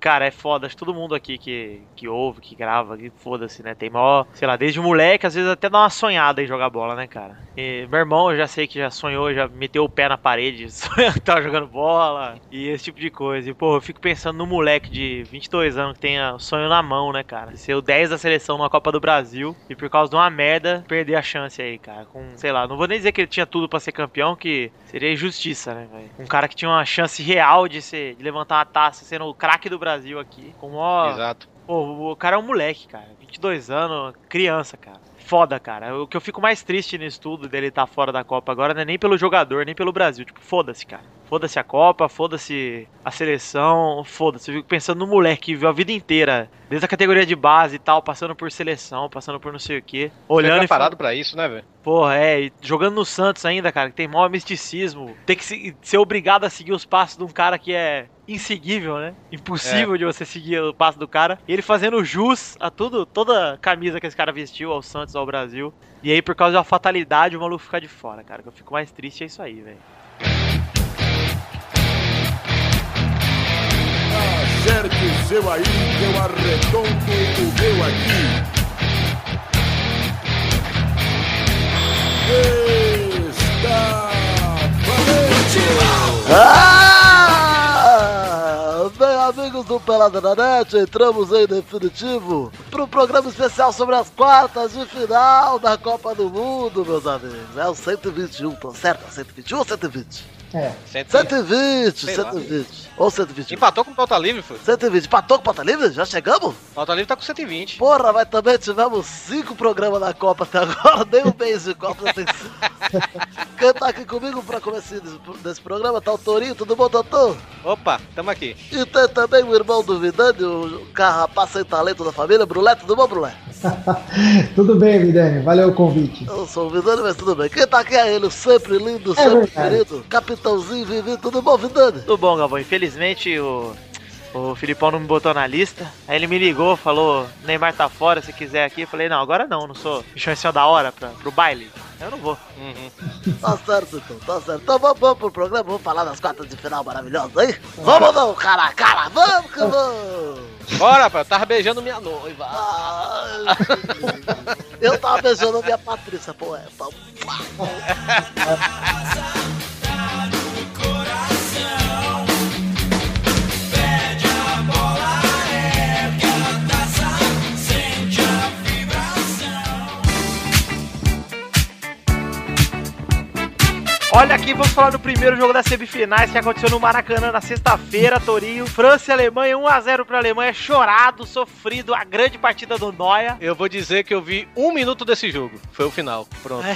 Cara, é foda. Todo mundo aqui que, que ouve, que grava, que foda-se, né? Tem maior, sei lá, desde moleque, às vezes até dá uma sonhada em jogar bola, né, cara? E meu irmão, eu já sei que já sonhou, já meteu o pé na parede, sonhou que tava jogando bola e esse tipo de coisa. E, pô, eu fico pensando no moleque de 22 anos que tenha sonho na mão, né, cara? Ser o 10 da seleção numa Copa do Brasil e por causa de uma merda perder a chance aí, cara. Com, sei lá, não vou nem dizer que ele tinha tudo para ser campeão, que seria injustiça, né, velho? Um cara que tinha uma chance real de ser, de levantar uma taça sendo o craque do Brasil aqui. Com ó, Exato. Pô, o cara é um moleque, cara. 22 anos, criança, cara. Foda, cara. O que eu fico mais triste nisso tudo dele estar tá fora da Copa agora não é nem pelo jogador, nem pelo Brasil. Tipo, foda-se, cara. Foda-se a Copa, foda-se a seleção, foda-se. Eu fico pensando no moleque que viu a vida inteira, desde a categoria de base e tal, passando por seleção, passando por não sei o quê. Olhando Foi e preparado pra isso, né, velho? Porra, é, e jogando no Santos ainda, cara, que tem maior misticismo. Tem que se- ser obrigado a seguir os passos de um cara que é inseguível, né? Impossível de você seguir o passo do cara. E ele fazendo jus a tudo, toda a camisa que esse cara vestiu ao Santos, ao Brasil. E aí, por causa da fatalidade, o maluco fica de fora, cara. Que eu fico mais triste é isso aí, velho. Acerte o seu aí, eu arredondo o meu aqui. Está valente! Ah! Bem, amigos do Pelada na Net, entramos em definitivo para um programa especial sobre as quartas de final da Copa do Mundo, meus amigos. É o 121, tô certo? É 121 ou 120? É. 120, Sei lá. 120. Ou 121. Empatou com o Pauta Livre, foi. 120. Empatou com o Pauta Livre? Já chegamos? Pauta Livre tá com 120. Porra, mas também tivemos cinco programas da Copa até agora, nem um mês de Copa. tem- Quem tá aqui comigo pra começar desse, desse programa tá o Torinho, tudo bom, doutor? Opa, tamo aqui. E tem também o irmão do Vidani, o carrapato sem talento da família, Brulé, tudo bom, Brulé? Tudo bem, Vidani, valeu o convite. Eu sou o Vidani, mas tudo bem. Quem tá aqui é ele, sempre lindo, É sempre verdade. querido, capitãozinho Vivi, tudo bom, Vidani? Tudo bom, Galvão. Infelizmente o. O Filipão não me botou na lista. Aí ele me ligou, falou: Neymar tá fora, se quiser aqui. Eu falei: Não, agora não, não sou em cima da hora pra, pro baile. Eu não vou. Uhum. Tá certo, então, tá certo. Então vamos, vamos pro programa, vamos falar das quartas de final maravilhosas aí? Vamos não, cara, cara, vamos que vamos! Bora, rapaz, eu tava beijando minha noiva. Ai, eu tava beijando minha Patrícia, poeta. Olha aqui, vamos falar do primeiro jogo das semifinais que aconteceu no Maracanã na sexta-feira, Torinho. França e Alemanha, 1x0 pra Alemanha, chorado, sofrido, a grande partida do Noia. Eu vou dizer que eu vi um minuto desse jogo. Foi o final. Pronto.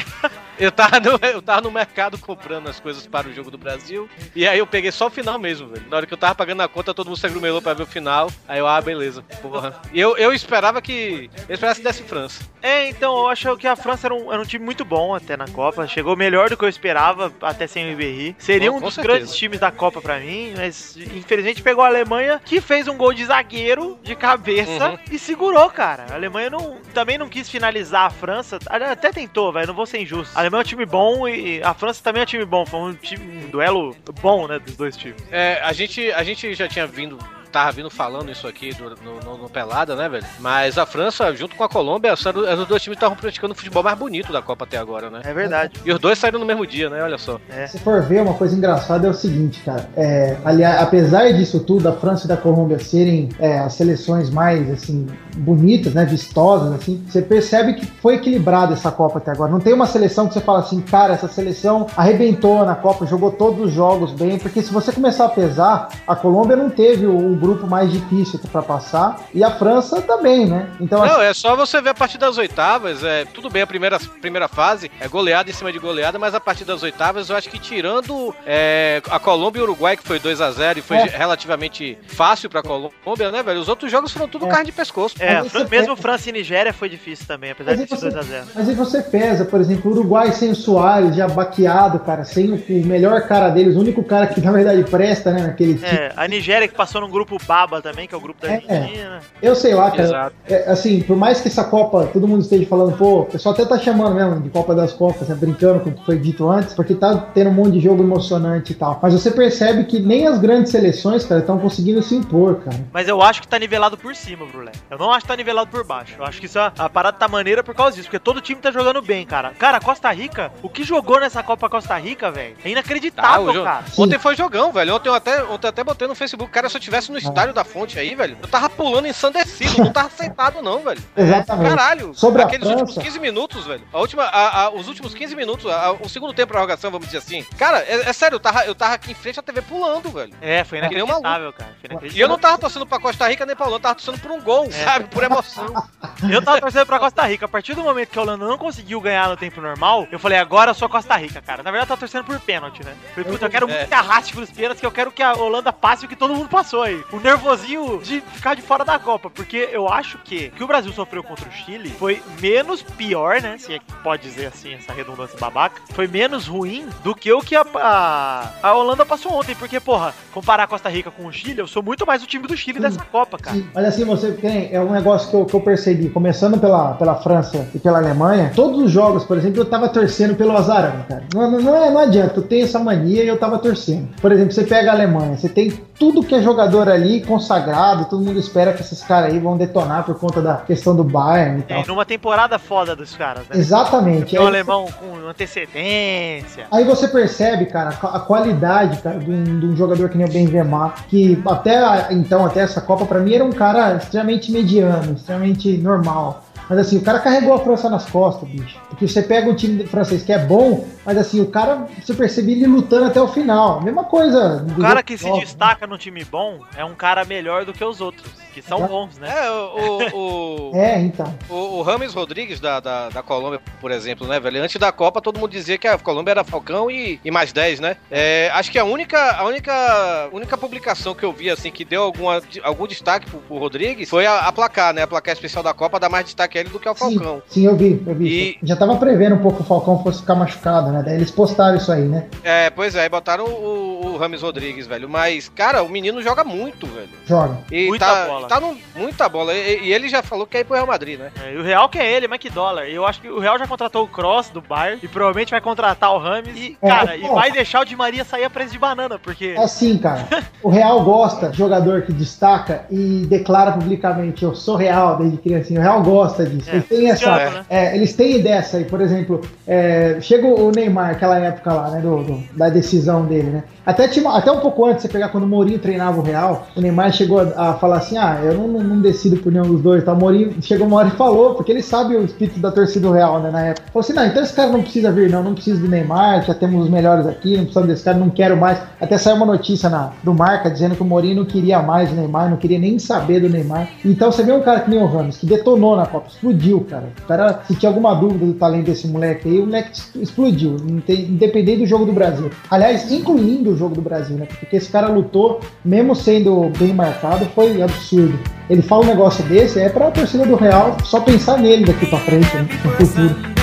Eu, tava no, eu tava no mercado comprando as coisas para o jogo do Brasil. E aí eu peguei só o final mesmo, velho. Na hora que eu tava pagando a conta, todo mundo se aglomerou pra ver o final. Aí eu, ah, beleza. Porra. E eu, eu esperava que. Eu esperasse que desse França. É, então, eu acho que a França era um, era um time muito bom até na Copa. Chegou melhor do que eu esperava, até sem o Ribéry. Seria Com- um dos certeza. grandes times da Copa pra mim, mas infelizmente pegou a Alemanha, que fez um gol de zagueiro de cabeça Uhum. e segurou, cara. A Alemanha não, também não quis finalizar a França. Até tentou, velho, não vou ser injusto. A Alemanha é um time bom e a França também é um time bom. Foi um, time, um duelo bom, né, dos dois times. É, a gente, a gente já tinha vindo. Tava vindo falando isso aqui no, no- no Pelada, né, velho? Mas a França, junto com a Colômbia, eram os dois times que estavam praticando o futebol mais bonito da Copa até agora, né? É verdade. E os dois saíram no mesmo dia, né? Olha só. Se for ver, uma coisa engraçada é o seguinte, cara. É, aliás, apesar disso tudo, a França e da Colômbia serem é, as seleções mais assim bonitas, né, vistosas, assim, você percebe que foi equilibrada essa Copa até agora. Não tem uma seleção que você fala assim, cara, essa seleção arrebentou na Copa, jogou todos os jogos bem, porque se você começar a pesar, a Colômbia não teve o grupo mais difícil pra passar e a França também, né? Então Não, assim, é só você ver a partir das oitavas. É, tudo bem, a primeira, primeira fase é goleada em cima de goleada, mas a partir das oitavas, eu acho que tirando é, a Colômbia e o Uruguai, que foi 2 a 0 e foi É. relativamente fácil pra Colômbia, né, velho? Os outros jogos foram tudo É. carne de pescoço. É, Fran- mesmo França e Nigéria foi difícil também, apesar Mas de ser você- 2x0. Mas aí você pesa, por exemplo, o Uruguai sem o Soares, já baqueado, cara, sem o, o melhor cara deles, o único cara que na verdade presta, né, naquele time. É, a Nigéria que passou num grupo grupo Baba também, que é o grupo da É. Argentina. Eu sei lá, cara. É, assim, por mais que essa Copa, todo mundo esteja falando, pô, o pessoal até tá chamando mesmo de Copa das Copas, né, brincando com o que foi dito antes, porque tá tendo um monte de jogo emocionante e tal. Mas você percebe que nem as grandes seleções, cara, estão conseguindo se impor, cara. Mas eu acho que tá nivelado por cima, Brulé. Eu não acho que tá nivelado por baixo. Eu acho que isso é, a parada tá maneira por causa disso, porque todo time tá jogando bem, cara. Cara, Costa Rica, o que jogou nessa Copa Costa Rica, velho? É Tá, inacreditável, jogo- cara. Ontem foi jogão, velho. Ontem eu até, ontem eu até botei no Facebook. Cara, se eu tivesse no estádio da fonte aí, velho, eu tava pulando ensandecido. não tava sentado, não, velho. Exatamente. Caralho, Sobre a aqueles França- últimos 15 minutos, velho. A última, a- a- os últimos 15 minutos, a- o segundo tempo de prorrogação, vamos dizer assim. Cara, é, é sério, eu tava, eu tava aqui em frente à TV pulando, velho. É, foi inacreditável, cara. Foi E eu não tava torcendo pra Costa Rica nem pra Holanda, eu tava torcendo por um gol, sabe? Por emoção. Eu tava torcendo pra Costa Rica. A partir do momento que a Holanda não conseguiu ganhar no tempo normal, eu falei, agora eu sou Costa Rica, cara. Na verdade, eu tava torcendo por pênalti, né? Falei, puta, eu quero muito É. que arraste pros pênaltis, que eu quero que a Holanda passe o que todo mundo passou aí. O nervosinho de ficar de fora da Copa. Porque eu acho que que o Brasil sofreu contra o Chile foi menos pior, né? Se é que pode dizer assim, essa redundância babaca. Foi menos ruim do que o que a, a, a Holanda passou ontem. Porque, porra, comparar Costa Rica com o Chile, eu sou muito mais o time do Chile dessa Copa, cara. Sim, Mas assim, você tem, é um negócio que eu, que eu percebi, começando pela, pela França e pela Alemanha, todos os jogos, por exemplo, eu tava torcendo pelo Azarão, cara. Não, não, não, é, não adianta, eu tenho essa mania e eu tava torcendo. Por exemplo, você pega a Alemanha, você tem tudo que é jogador ali consagrado, todo mundo espera que esses caras aí vão detonar por conta da questão do Bayern e tal. É, numa temporada foda dos caras, né? Exatamente. É um Aí- alemão com antecedência. Aí você percebe, cara, a qualidade, cara, de um, de um jogador que nem o Benzema, que até a- então, até essa Copa, pra mim era um cara extremamente mediano, extremamente normal. Mas assim, o cara carregou a França nas costas, bicho. Porque você pega o time francês que é bom, mas assim, o cara, você percebe ele lutando até o final. Mesma coisa. O cara que se destaca no time bom é um cara melhor do que os outros, que são bons, né? É, o, o, o, É, então. o, o Rames Rodrigues da, da, da Colômbia, por exemplo, né, velho? Antes da Copa, todo mundo dizia que a Colômbia era Falcão e, e mais 10, né? É, acho que a única, a única, única publicação que eu vi, assim, que deu alguma, algum destaque pro, pro Rodrigues foi a, a placar, né? A placar especial da Copa dá mais destaque a ele do que ao Sim, Falcão. sim, eu vi, eu vi. E- Já tava prevendo um pouco que o Falcão fosse ficar machucado, né? Daí eles postaram isso aí, né? É, pois é, botaram o, o Rames Rodrigues, velho. Mas, cara, o menino joga muito, velho. Joga. E Muita tá, bola. tá no, muita bola. E, e ele já falou que quer ir pro Real Madrid, né? É, e o Real que é ele, mas que dólar. Eu acho que o Real já contratou o Cross do Bayern e provavelmente vai contratar o Rames e, É, cara, e vai deixar o Di Maria sair a preço de banana, porque É assim, cara. O Real gosta de jogador que destaca e declara publicamente: Eu sou Real desde criancinha. O Real gosta disso. É, eles têm essa. né? é, eles têm dessa aí, por exemplo, é, chega o Neymar, aquela época lá, né? do- do- da decisão dele, né? Até, tinha- até um pouco antes, você pegar quando o Mourinho treinava o Real, o Neymar chegou a, a falar assim: ah, eu não, não- não decido por nenhum dos dois, tá? O Mourinho chegou uma hora e falou, porque ele sabe o espírito da torcida do Real, né? Na época. Falou assim: não, então esse cara não precisa vir, não, não precisa do Neymar, já temos os melhores aqui, não precisamos desse cara, não quero mais. Até saiu uma notícia na, do Marca dizendo que o Mourinho não queria mais o Neymar, não queria nem saber do Neymar. Então você vê um cara que nem o Ramos, que detonou na Copa, explodiu, cara. O cara, se tinha alguma dúvida do talento desse moleque aí, o moleque explodiu, independente do jogo do Brasil. Aliás, incluindo o jogo do Brasil, né? Porque esse cara lutou, mesmo sendo bem marcado, foi absurdo. Ele fala um negócio desse, é pra torcida do Real só pensar nele daqui pra frente, né? No futuro.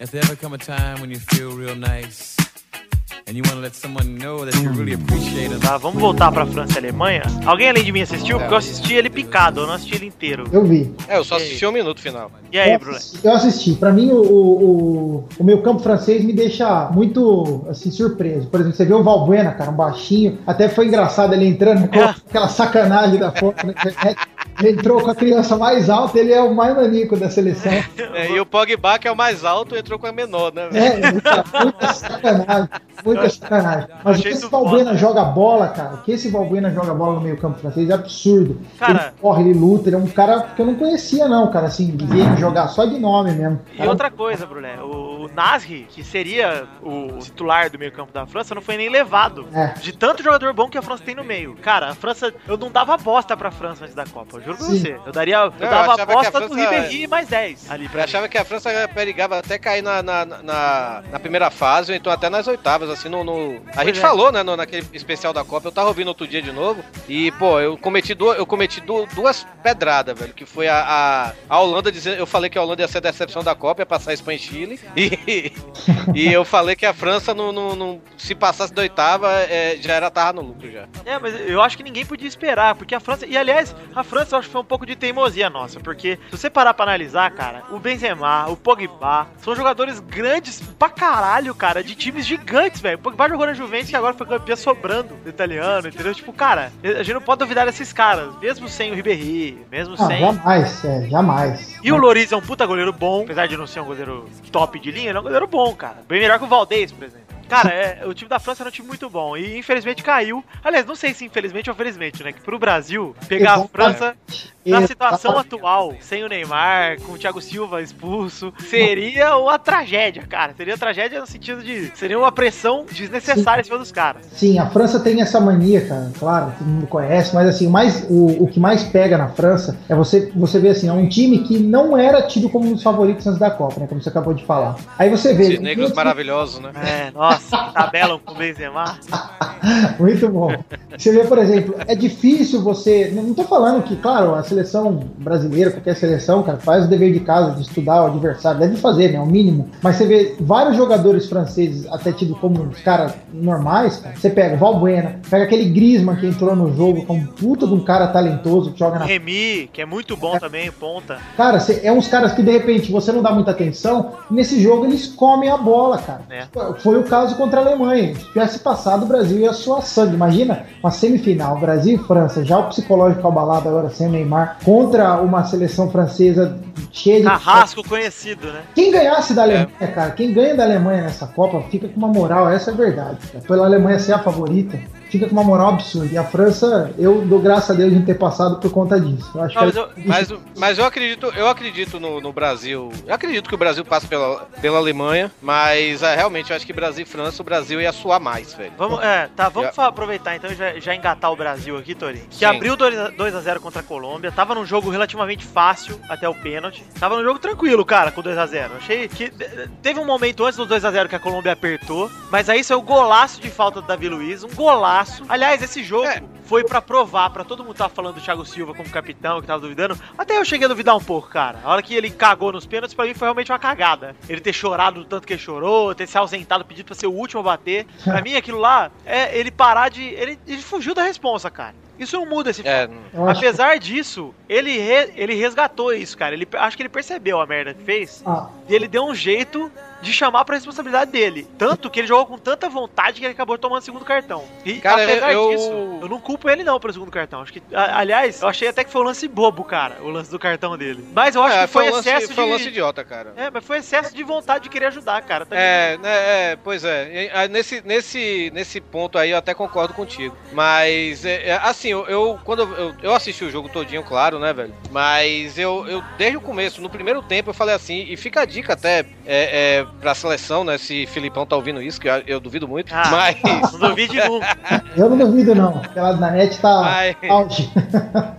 If there ever come a time when you feel real nice tá, vamos voltar pra França e Alemanha. Alguém além de mim assistiu? Porque eu assisti ele picado, eu não assisti ele inteiro. Eu vi. É, eu só assisti um minuto final. E aí, Bruno? eu assisti. Pra mim, o, o, o meu campo francês me deixa muito assim, surpreso. Por exemplo, você vê o Valbuena, cara, um baixinho. Até foi engraçado ele entrando com É. aquela sacanagem da foto na internet. Ele entrou com a criança mais alta, ele é o mais manico da seleção. É, e o Pogba, que é o mais alto, entrou com a menor, né? É, muita, muita sacanagem. Muita sacanagem. Mas o que esse Valbuena foda. joga bola, cara, o que esse Valbuena joga bola no meio campo francês é absurdo. Cara- ele corre, ele luta, ele é um cara que eu não conhecia, não, cara, assim, ver ele jogar só de nome mesmo. E Cara, outra coisa, Brulé, o Nasri, que seria o titular do meio campo da França, não foi nem levado. É. De tanto jogador bom que a França tem no meio. Cara, a França, eu não dava bosta pra França antes da Copa. Juro pra Sim. você. Eu daria. Eu eu dava que a aposta do França- Ribéry mais 10 ali Eu pra mim. achava que a França perigava até cair na, na, na, na primeira fase, ou então até nas oitavas, assim, no. no- A gente é. falou, né, no- naquele especial da Copa, eu tava ouvindo outro dia de novo, e, pô, eu cometi, duas, eu cometi du- duas pedradas, velho, que foi a, a, a Holanda dizendo. Eu falei que a Holanda ia ser a decepção da Copa, ia passar a Espanha e Chile, e, e eu falei que a França, não, não, não- se passasse da oitava, é, já era tava no lucro já. É, mas eu acho que ninguém podia esperar, porque a França. E aliás, a França eu acho que foi um pouco de teimosia nossa, porque se você parar pra analisar, cara, o Benzema, o Pogba, são jogadores grandes pra caralho, cara, de times gigantes, velho. O Pogba jogou na Juventus e agora foi campeão sobrando do italiano, entendeu? Tipo, cara, a gente não pode duvidar desses caras, mesmo sem o Ribéry, mesmo Ah, sem. jamais, é, jamais. E o Loris é um puta goleiro bom, apesar de não ser um goleiro top de linha, ele é um goleiro bom, cara. Bem melhor que o Valdez, por exemplo. Cara, é, o time da França era um time muito bom e infelizmente caiu. Aliás, não sei se infelizmente ou felizmente, né? Que pro Brasil pegar a. França na situação Exatamente. atual, sem o Neymar, com o Thiago Silva expulso, seria uma tragédia, cara. Seria tragédia no sentido de. Seria uma pressão desnecessária em cima dos caras. Sim, a França tem essa mania, cara, claro, todo mundo conhece, mas assim, o, mais, o, o que mais pega na França é você, você ver assim, é um time que não era tido como um dos favoritos antes da Copa, né? Como você acabou de falar. Aí você vê. Esses negros maravilhosos, né? É, nossa, tabelam com o Benzema. Muito bom. Você vê, por exemplo, é difícil você. Não tô falando que, claro, a seleção brasileira, qualquer seleção, cara, faz o dever de casa de estudar o adversário, deve fazer, né? O mínimo. Mas você vê vários jogadores franceses, até tido como os caras normais, cara. Você pega o Valbuena, pega aquele Griezmann que entrou no jogo, com um puta de um cara talentoso que joga na Remy, que é muito bom também, ponta. Cara, cê- é uns caras que de repente você não dá muita atenção, nesse jogo eles comem a bola, cara. É. Foi o caso contra a Alemanha. Se tivesse passado, o Brasil ia suar sangue. Imagina uma semifinal, Brasil e França, já o psicológico abalado agora sem Neymar, contra uma seleção francesa cheia de. Carrasco conhecido, né? Quem ganhasse da Alemanha, cara, quem ganha da Alemanha nessa Copa fica com uma moral, essa é a verdade. Cara. Pela Alemanha ser a favorita, fica com uma moral absurda. E a França, eu dou graças a Deus de ter passado por conta disso. Eu acho Não, mas que eu- Mas, mas eu acredito, eu acredito no, no Brasil. Eu acredito que o Brasil passa pela, pela Alemanha, mas é, realmente eu acho que Brasil e França, o Brasil ia suar mais, velho. Vamos, é, tá, vamos Já- aproveitar então e já, já engatar o Brasil aqui, Tori. Que Sim. abriu 2x0 contra a Colômbia, tava num jogo relativamente fácil até o pênalti. Tava num jogo tranquilo, cara, com 2x0. Achei que. Teve um momento antes do 2x0 que a Colômbia apertou, mas aí saiu o golaço de falta do Davi Luiz, um golaço. Aliás, esse jogo É. foi pra provar, pra todo mundo tava falando do Thiago Silva como capitão, que tava duvidando. Até eu cheguei a duvidar um pouco, cara. A hora que ele cagou nos pênaltis, pra mim foi realmente uma cagada. Ele ter chorado do tanto que ele chorou, ter se ausentado, pedido pra ser o último a bater. Pra mim, aquilo lá é ele parar de. Ele, ele fugiu da responsa, cara. Isso não muda esse É, Apesar disso, ele, re- ele resgatou isso, cara. Ele, acho que ele percebeu a merda que fez. Ah, E ele deu um jeito de chamar pra responsabilidade dele. Tanto que ele jogou com tanta vontade que ele acabou tomando o segundo cartão. E Cara, apesar eu- disso, eu não culpo ele não pelo segundo cartão. Acho que, a- aliás, eu achei até que foi um lance bobo, cara, o lance do cartão dele. Mas eu acho é, que foi, um lance, excesso foi um de. lance idiota, cara. É, mas foi excesso de vontade de querer ajudar, cara. Também. É, né, é, pois é. Nesse, nesse, nesse ponto aí eu até concordo contigo. Mas, é, é, assim, eu, eu- quando eu, eu assisti o jogo todinho, claro, né, velho? Mas eu, eu, desde o começo, no primeiro tempo, eu falei assim, e fica a dica até é, é, pra seleção, né? Se Filipão tá ouvindo isso, que eu, eu duvido muito. Ah. Mas. Não duvide nunca. eu não duvido, não. Aquela na net tá Mas- auge.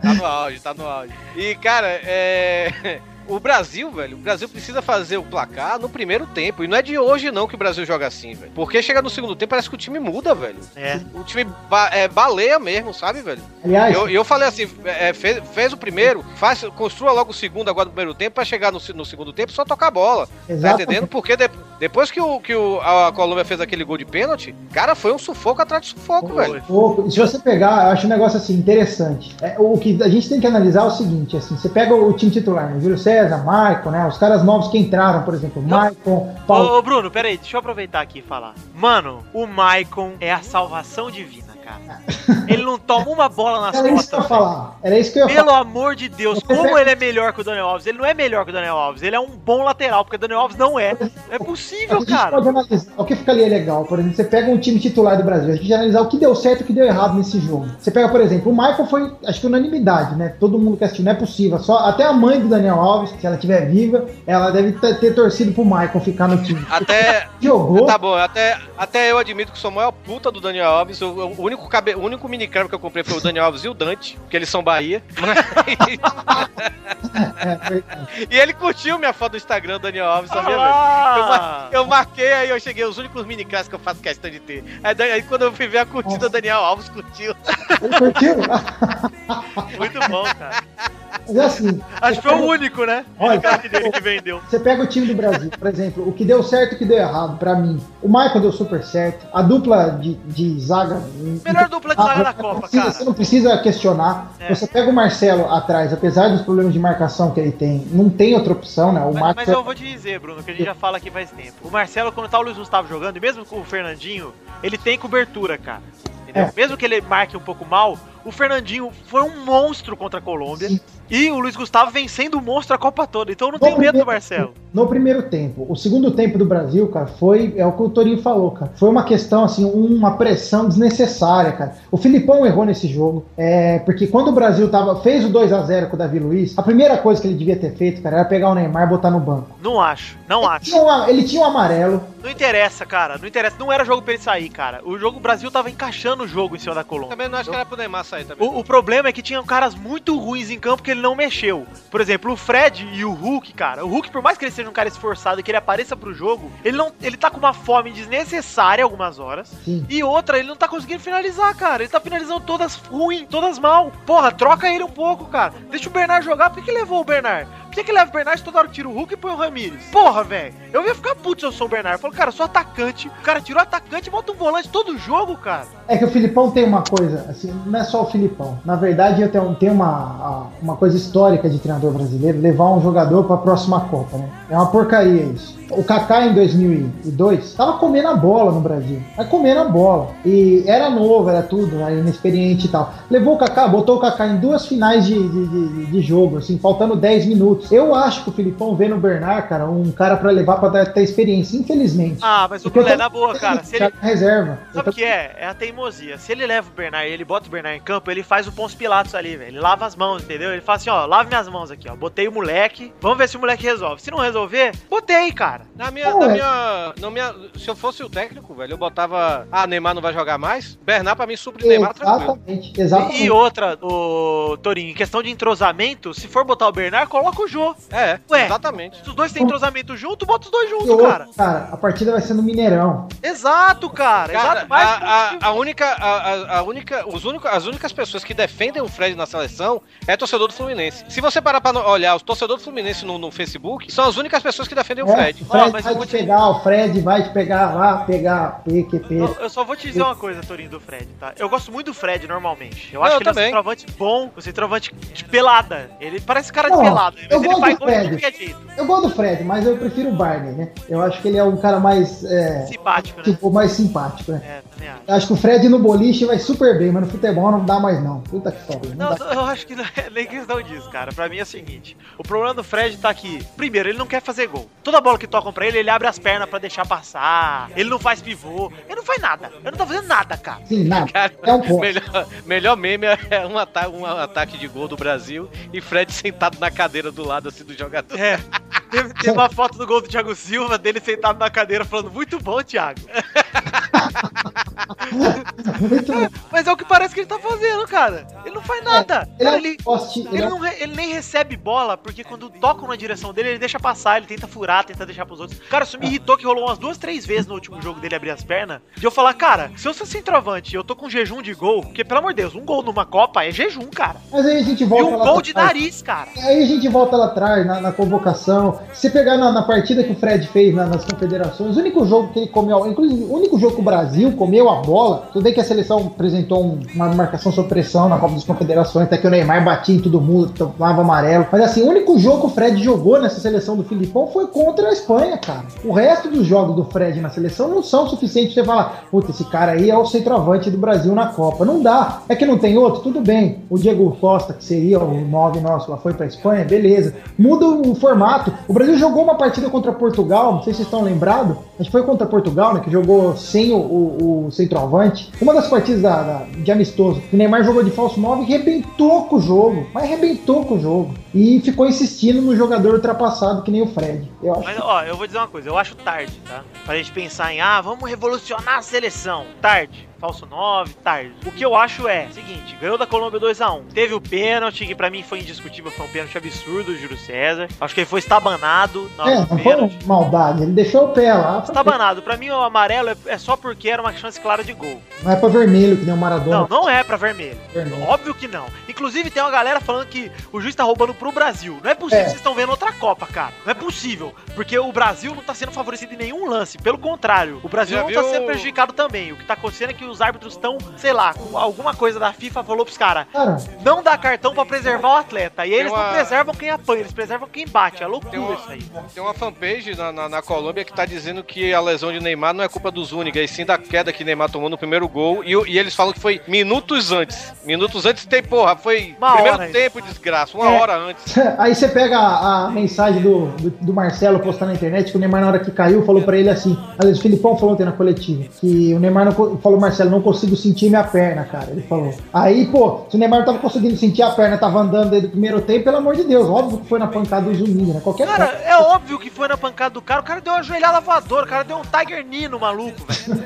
Tá no auge, tá no auge. E, cara, é. O Brasil, velho, o Brasil precisa fazer o placar no primeiro tempo. E não é de hoje, não, que o Brasil joga assim, velho. Porque chega no segundo tempo, parece que o time muda, velho. É. O time ba é baleia mesmo, sabe, velho? Aliás, Eu, eu falei assim, é, fez, fez o primeiro, faz, construa logo o segundo agora no primeiro tempo pra chegar no, no segundo tempo só tocar a bola. Tá Exatamente. entendendo? Porque de- depois que, o, que o, a Colômbia fez aquele gol de pênalti, cara, foi um sufoco atrás de sufoco, Foi. velho. pouco. Se você pegar, eu acho um negócio assim interessante. É, o que a gente tem que analisar é o seguinte: assim, você pega o time titular, né? Júlio César, Maicon, né? Os caras novos que entraram, por exemplo, Maicon, Paulo. Ô, Bruno, peraí, deixa eu aproveitar aqui e falar. Mano, o Maicon é a salvação divina, cara. Ele não toma uma bola nas Era isso que eu costas. ia falar. Era isso que eu ia Pelo falar. amor de Deus, Você como pega- ele é melhor que o Daniel Alves? Ele não é melhor que o Daniel Alves, ele é um bom lateral, porque o Daniel Alves não é. Não é A possível, gente cara. pode analisar. O que ficaria legal, por exemplo, você pega um time titular do Brasil, a gente vai analisar o que deu certo e o que deu errado nesse jogo. Você pega, por exemplo, o Michael foi, acho que unanimidade, né? Todo mundo que assistiu, não é possível. Só, até a mãe do Daniel Alves, se ela estiver viva, ela deve ter, torcido pro Michael ficar no time. Até. Jogou. Tá bom, até, até eu admito que sou a maior puta do Daniel Alves. O, o único único, cabe... o único minicrab que eu comprei foi o Daniel Alves e o Dante, porque eles são Bahia. É, e ele curtiu minha foto do Instagram, Daniel Alves, sabia? Eu, Ah, mar- eu marquei, aí eu cheguei, os únicos minicrabs que eu faço questão de ter. Aí, aí quando eu fui ver a curtida, Daniel Alves curtiu. Ele curtiu? muito bom, cara. Mas é assim. Acho que foi o único, né? Olha, dele que vendeu. Você pega o time do Brasil, por exemplo, o que deu certo e o que deu errado, pra mim. O Michael deu super certo, a dupla de, de zaga. Melhor dupla de zaga da Copa, precisa- cara. Você não precisa questionar. É. Você pega o Marcelo atrás, apesar dos problemas de marcação que ele tem, não tem outra opção, né? O Mas, Marcos mas eu vou te dizer, Bruno, que a gente já fala aqui faz tempo. O Marcelo, quando tá o Luiz Gustavo jogando, e mesmo com o Fernandinho, ele tem cobertura, cara. É. Mesmo que ele marque um pouco mal, o Fernandinho foi um monstro contra a Colômbia. Sim. E o Luiz Gustavo vem sendo um monstro a Copa toda. Então não No tenho medo do Marcelo. No primeiro tempo. O segundo tempo do Brasil, cara, foi. É o que o Torinho falou, cara. Foi uma questão, assim, uma pressão desnecessária, cara. O Filipão errou nesse jogo. É, porque quando o Brasil tava, fez o 2 a 0 com o Davi Luiz, a primeira coisa que ele devia ter feito, cara, era pegar o Neymar e botar no banco. Não acho, não acho. Tinha um- ele tinha um amarelo. Não interessa, cara. Não interessa. Não era jogo pra ele sair, cara. O jogo o Brasil tava encaixando o jogo em cima da Colômbia. Também não acho que era pro Neymar sair também. O, o problema é que tinham caras muito ruins em campo que ele não mexeu. Por exemplo, o Fred e o Hulk, cara. O Hulk, por mais que ele seja um cara esforçado e que ele apareça pro jogo, ele não, ele tá com uma fome desnecessária algumas horas. Sim. E outra, ele não tá conseguindo finalizar, cara. Ele tá finalizando todas ruim, todas mal. Porra, troca ele um pouco, cara. Deixa o Bernard jogar. Por que, que levou o Bernard? Por que, que leva o Bernard toda hora tira o Hulk e põe o Ramires? Porra, velho. Eu ia ficar puto se eu sou o Bernard. Eu falo, cara, eu sou atacante. O cara tirou atacante e bota um volante todo jogo, cara. É que o Filipão tem uma coisa, assim, não é só o Filipão. Na verdade, eu tenho, tem uma, uma coisa histórica de treinador brasileiro, levar um jogador para a próxima Copa, né? É uma porcaria isso. O Kaká em 2002 tava comendo a bola no Brasil. Vai comendo a bola. E era novo, era tudo, era inexperiente e tal. Levou o Kaká, botou o Kaká em duas finais de, de, de- de jogo, assim, faltando 10 minutos. Eu acho que o Filipão vê no Bernard, cara, um cara para levar para ter experiência, infelizmente. Ah, mas o Porque é tô- na boa, cara. Se ele, reserva. Sabe tô- o que é? É a teimosia. Se ele leva o Bernard e ele bota o Bernard em campo, ele faz o Pons Pilatos ali, velho. Ele lava as mãos, entendeu? Ele fala assim, ó, lave minhas mãos aqui, ó. Botei o moleque, vamos ver se o moleque resolve. Se não resolver, botei, cara. Na minha, na é. minha, na minha. Se eu fosse o técnico, velho, eu botava. Ah, Neymar não vai jogar mais. Bernard pra mim supre Neymar tranquilo. Exatamente. E outra, o Torinho, em questão de entrosamento, se for botar o Bernard, coloca o Jô. É, Ué. exatamente. Se os dois têm entrosamento junto, bota os dois juntos, cara. cara, a partida vai ser no Mineirão. Exato, cara. Cara, Exato. Mais a, a, a única, a, a- única, os único, as únicas pessoas que defendem o Fred na seleção é torcedor do Fluminense. Se você parar pra olhar os torcedores do Fluminense no, no Facebook, são as únicas pessoas que defendem É, o Fred Ó, mas vai eu vou te te- pegar, o Fred vai te pegar lá, pegar PQP. Eu, eu só vou te dizer uma coisa, Torinho, do Fred, tá? Eu gosto muito do Fred normalmente. Eu Não, acho eu que ele é um centroavante bom, um centroavante de pelada. Ele parece cara de Não, pelada, eu mas ele faz gol de Fred. qualquer jeito. Eu gosto do Fred, mas eu prefiro o Barney, né? Eu acho que ele é um cara mais, é, Simpático, né? tipo, mais simpático, né? É, também acho. Eu acho que o Fred no boliche vai super bem, mas no futebol não dá mais não. Puta que pariu. Não, Não, dá. eu acho que não é nem questão disso, cara. Pra mim é o seguinte: o problema do Fred tá aqui. Primeiro, ele não quer fazer gol. Toda bola que tocam pra ele, ele abre as pernas pra deixar passar. Ele não faz pivô. Ele não faz nada. Ele não tá fazendo nada, cara. Sim, nada. Cara, É um ponto. melhor, melhor meme é um, ata um ataque de gol do Brasil e Fred sentado na cadeira do lado assim do jogador. É. Teve, teve uma foto do gol do Thiago Silva, dele sentado na cadeira, falando: Muito bom, Thiago. Mas é o que parece que ele tá fazendo, cara. Ele não faz nada. Ele é Cara, um ele, poste. Ele ele, é um não re- ele nem recebe bola, porque quando tocam na direção dele, ele deixa passar, ele tenta furar, tenta deixar pros outros. Cara, isso me irritou que rolou umas duas, três vezes no último jogo dele abrir as pernas. De eu falar, cara, se eu sou centroavante e eu tô com jejum de gol, porque pelo amor de Deus, um gol numa Copa é jejum, cara. Mas aí a gente E volta um lá gol de trás. nariz, cara. Aí a gente volta lá atrás, na, na convocação. Se pegar na, na partida que o Fred fez na- nas confederações, o único jogo que ele comeu, inclusive o único jogo que o Brasil comeu a bola, tudo bem que a seleção apresentou um- uma marcação sob pressão na Copa das Confederações, até que o Neymar batia em todo mundo, tomava amarelo. Mas assim, o único jogo que o Fred jogou nessa seleção do Filipão foi contra a Espanha, cara. O resto dos jogos do Fred na seleção não são suficientes pra você falar, puta, esse cara aí é o centroavante do Brasil na Copa. Não dá. É que não tem outro? Tudo bem. O Diego Costa, que seria o 9 nosso lá, foi pra Espanha, beleza. Muda o formato. O Brasil jogou uma partida contra Portugal, não sei se vocês estão lembrados. Que foi contra Portugal, né? Que jogou sem o, o- o centroavante. Uma das partidas da- da- de amistoso. O Neymar jogou de falso 9 e rebentou com o jogo. Mas rebentou com o jogo. E ficou insistindo no jogador ultrapassado, que nem o Fred. Eu acho Mas, ó, eu vou dizer uma coisa, eu acho tarde, tá? Pra gente pensar em, ah, vamos revolucionar a seleção. Tarde. Falso 9, tarde. O que eu acho é, seguinte, ganhou da Colômbia 2x1. Teve o pênalti, que pra mim foi indiscutível, foi um pênalti absurdo do Júlio César. Acho que ele foi estabanado na hora É, do foi maldade, ele deixou o pé lá. Estabanado. Pra mim, o amarelo é, é só porque era uma chance clara de gol. Não é pra vermelho, que nem o Maradona. Não, não é pra vermelho. Vermelho. Óbvio que não. Inclusive, tem uma galera falando que o juiz tá roubando pro Brasil. Não é possível, É. vocês estão vendo outra Copa, cara. Não é possível. Porque o Brasil não tá sendo favorecido em nenhum lance. Pelo contrário, o Brasil Já não tá viu- sendo prejudicado também. O que tá acontecendo é que os árbitros estão, sei lá, com alguma coisa da FIFA falou pros caras. Cara, Não dá cartão pra preservar o atleta. E eles uma- não preservam quem apanha, eles preservam quem bate. É loucura Tem uma, isso aí. tem uma fanpage na, na, na Colômbia que tá dizendo que a lesão de Neymar não é culpa do Zúñiga, e sim da queda que Neymar tomou no primeiro gol. E, e eles falam que foi minutos antes. Minutos antes tem, porra, foi Uma primeiro hora tempo, desgraça, uma É. hora antes. Aí você pega a, a mensagem do, do, do Marcelo postando na internet que o Neymar, na hora que caiu, falou pra ele assim. Às vezes o Filipão falou ontem na coletiva que o Neymar não, falou, Marcelo, não consigo sentir minha perna, cara. Ele falou. Aí, pô, se o Neymar não tava conseguindo sentir a perna, tava andando desde o primeiro tempo, pelo amor de Deus, óbvio que foi na pancada do Zuniga, né? Qualquer Cara, coisa. é óbvio que foi na pancada do cara. O cara deu uma joelhada voadora, o cara deu um Tiger Knee no maluco, velho.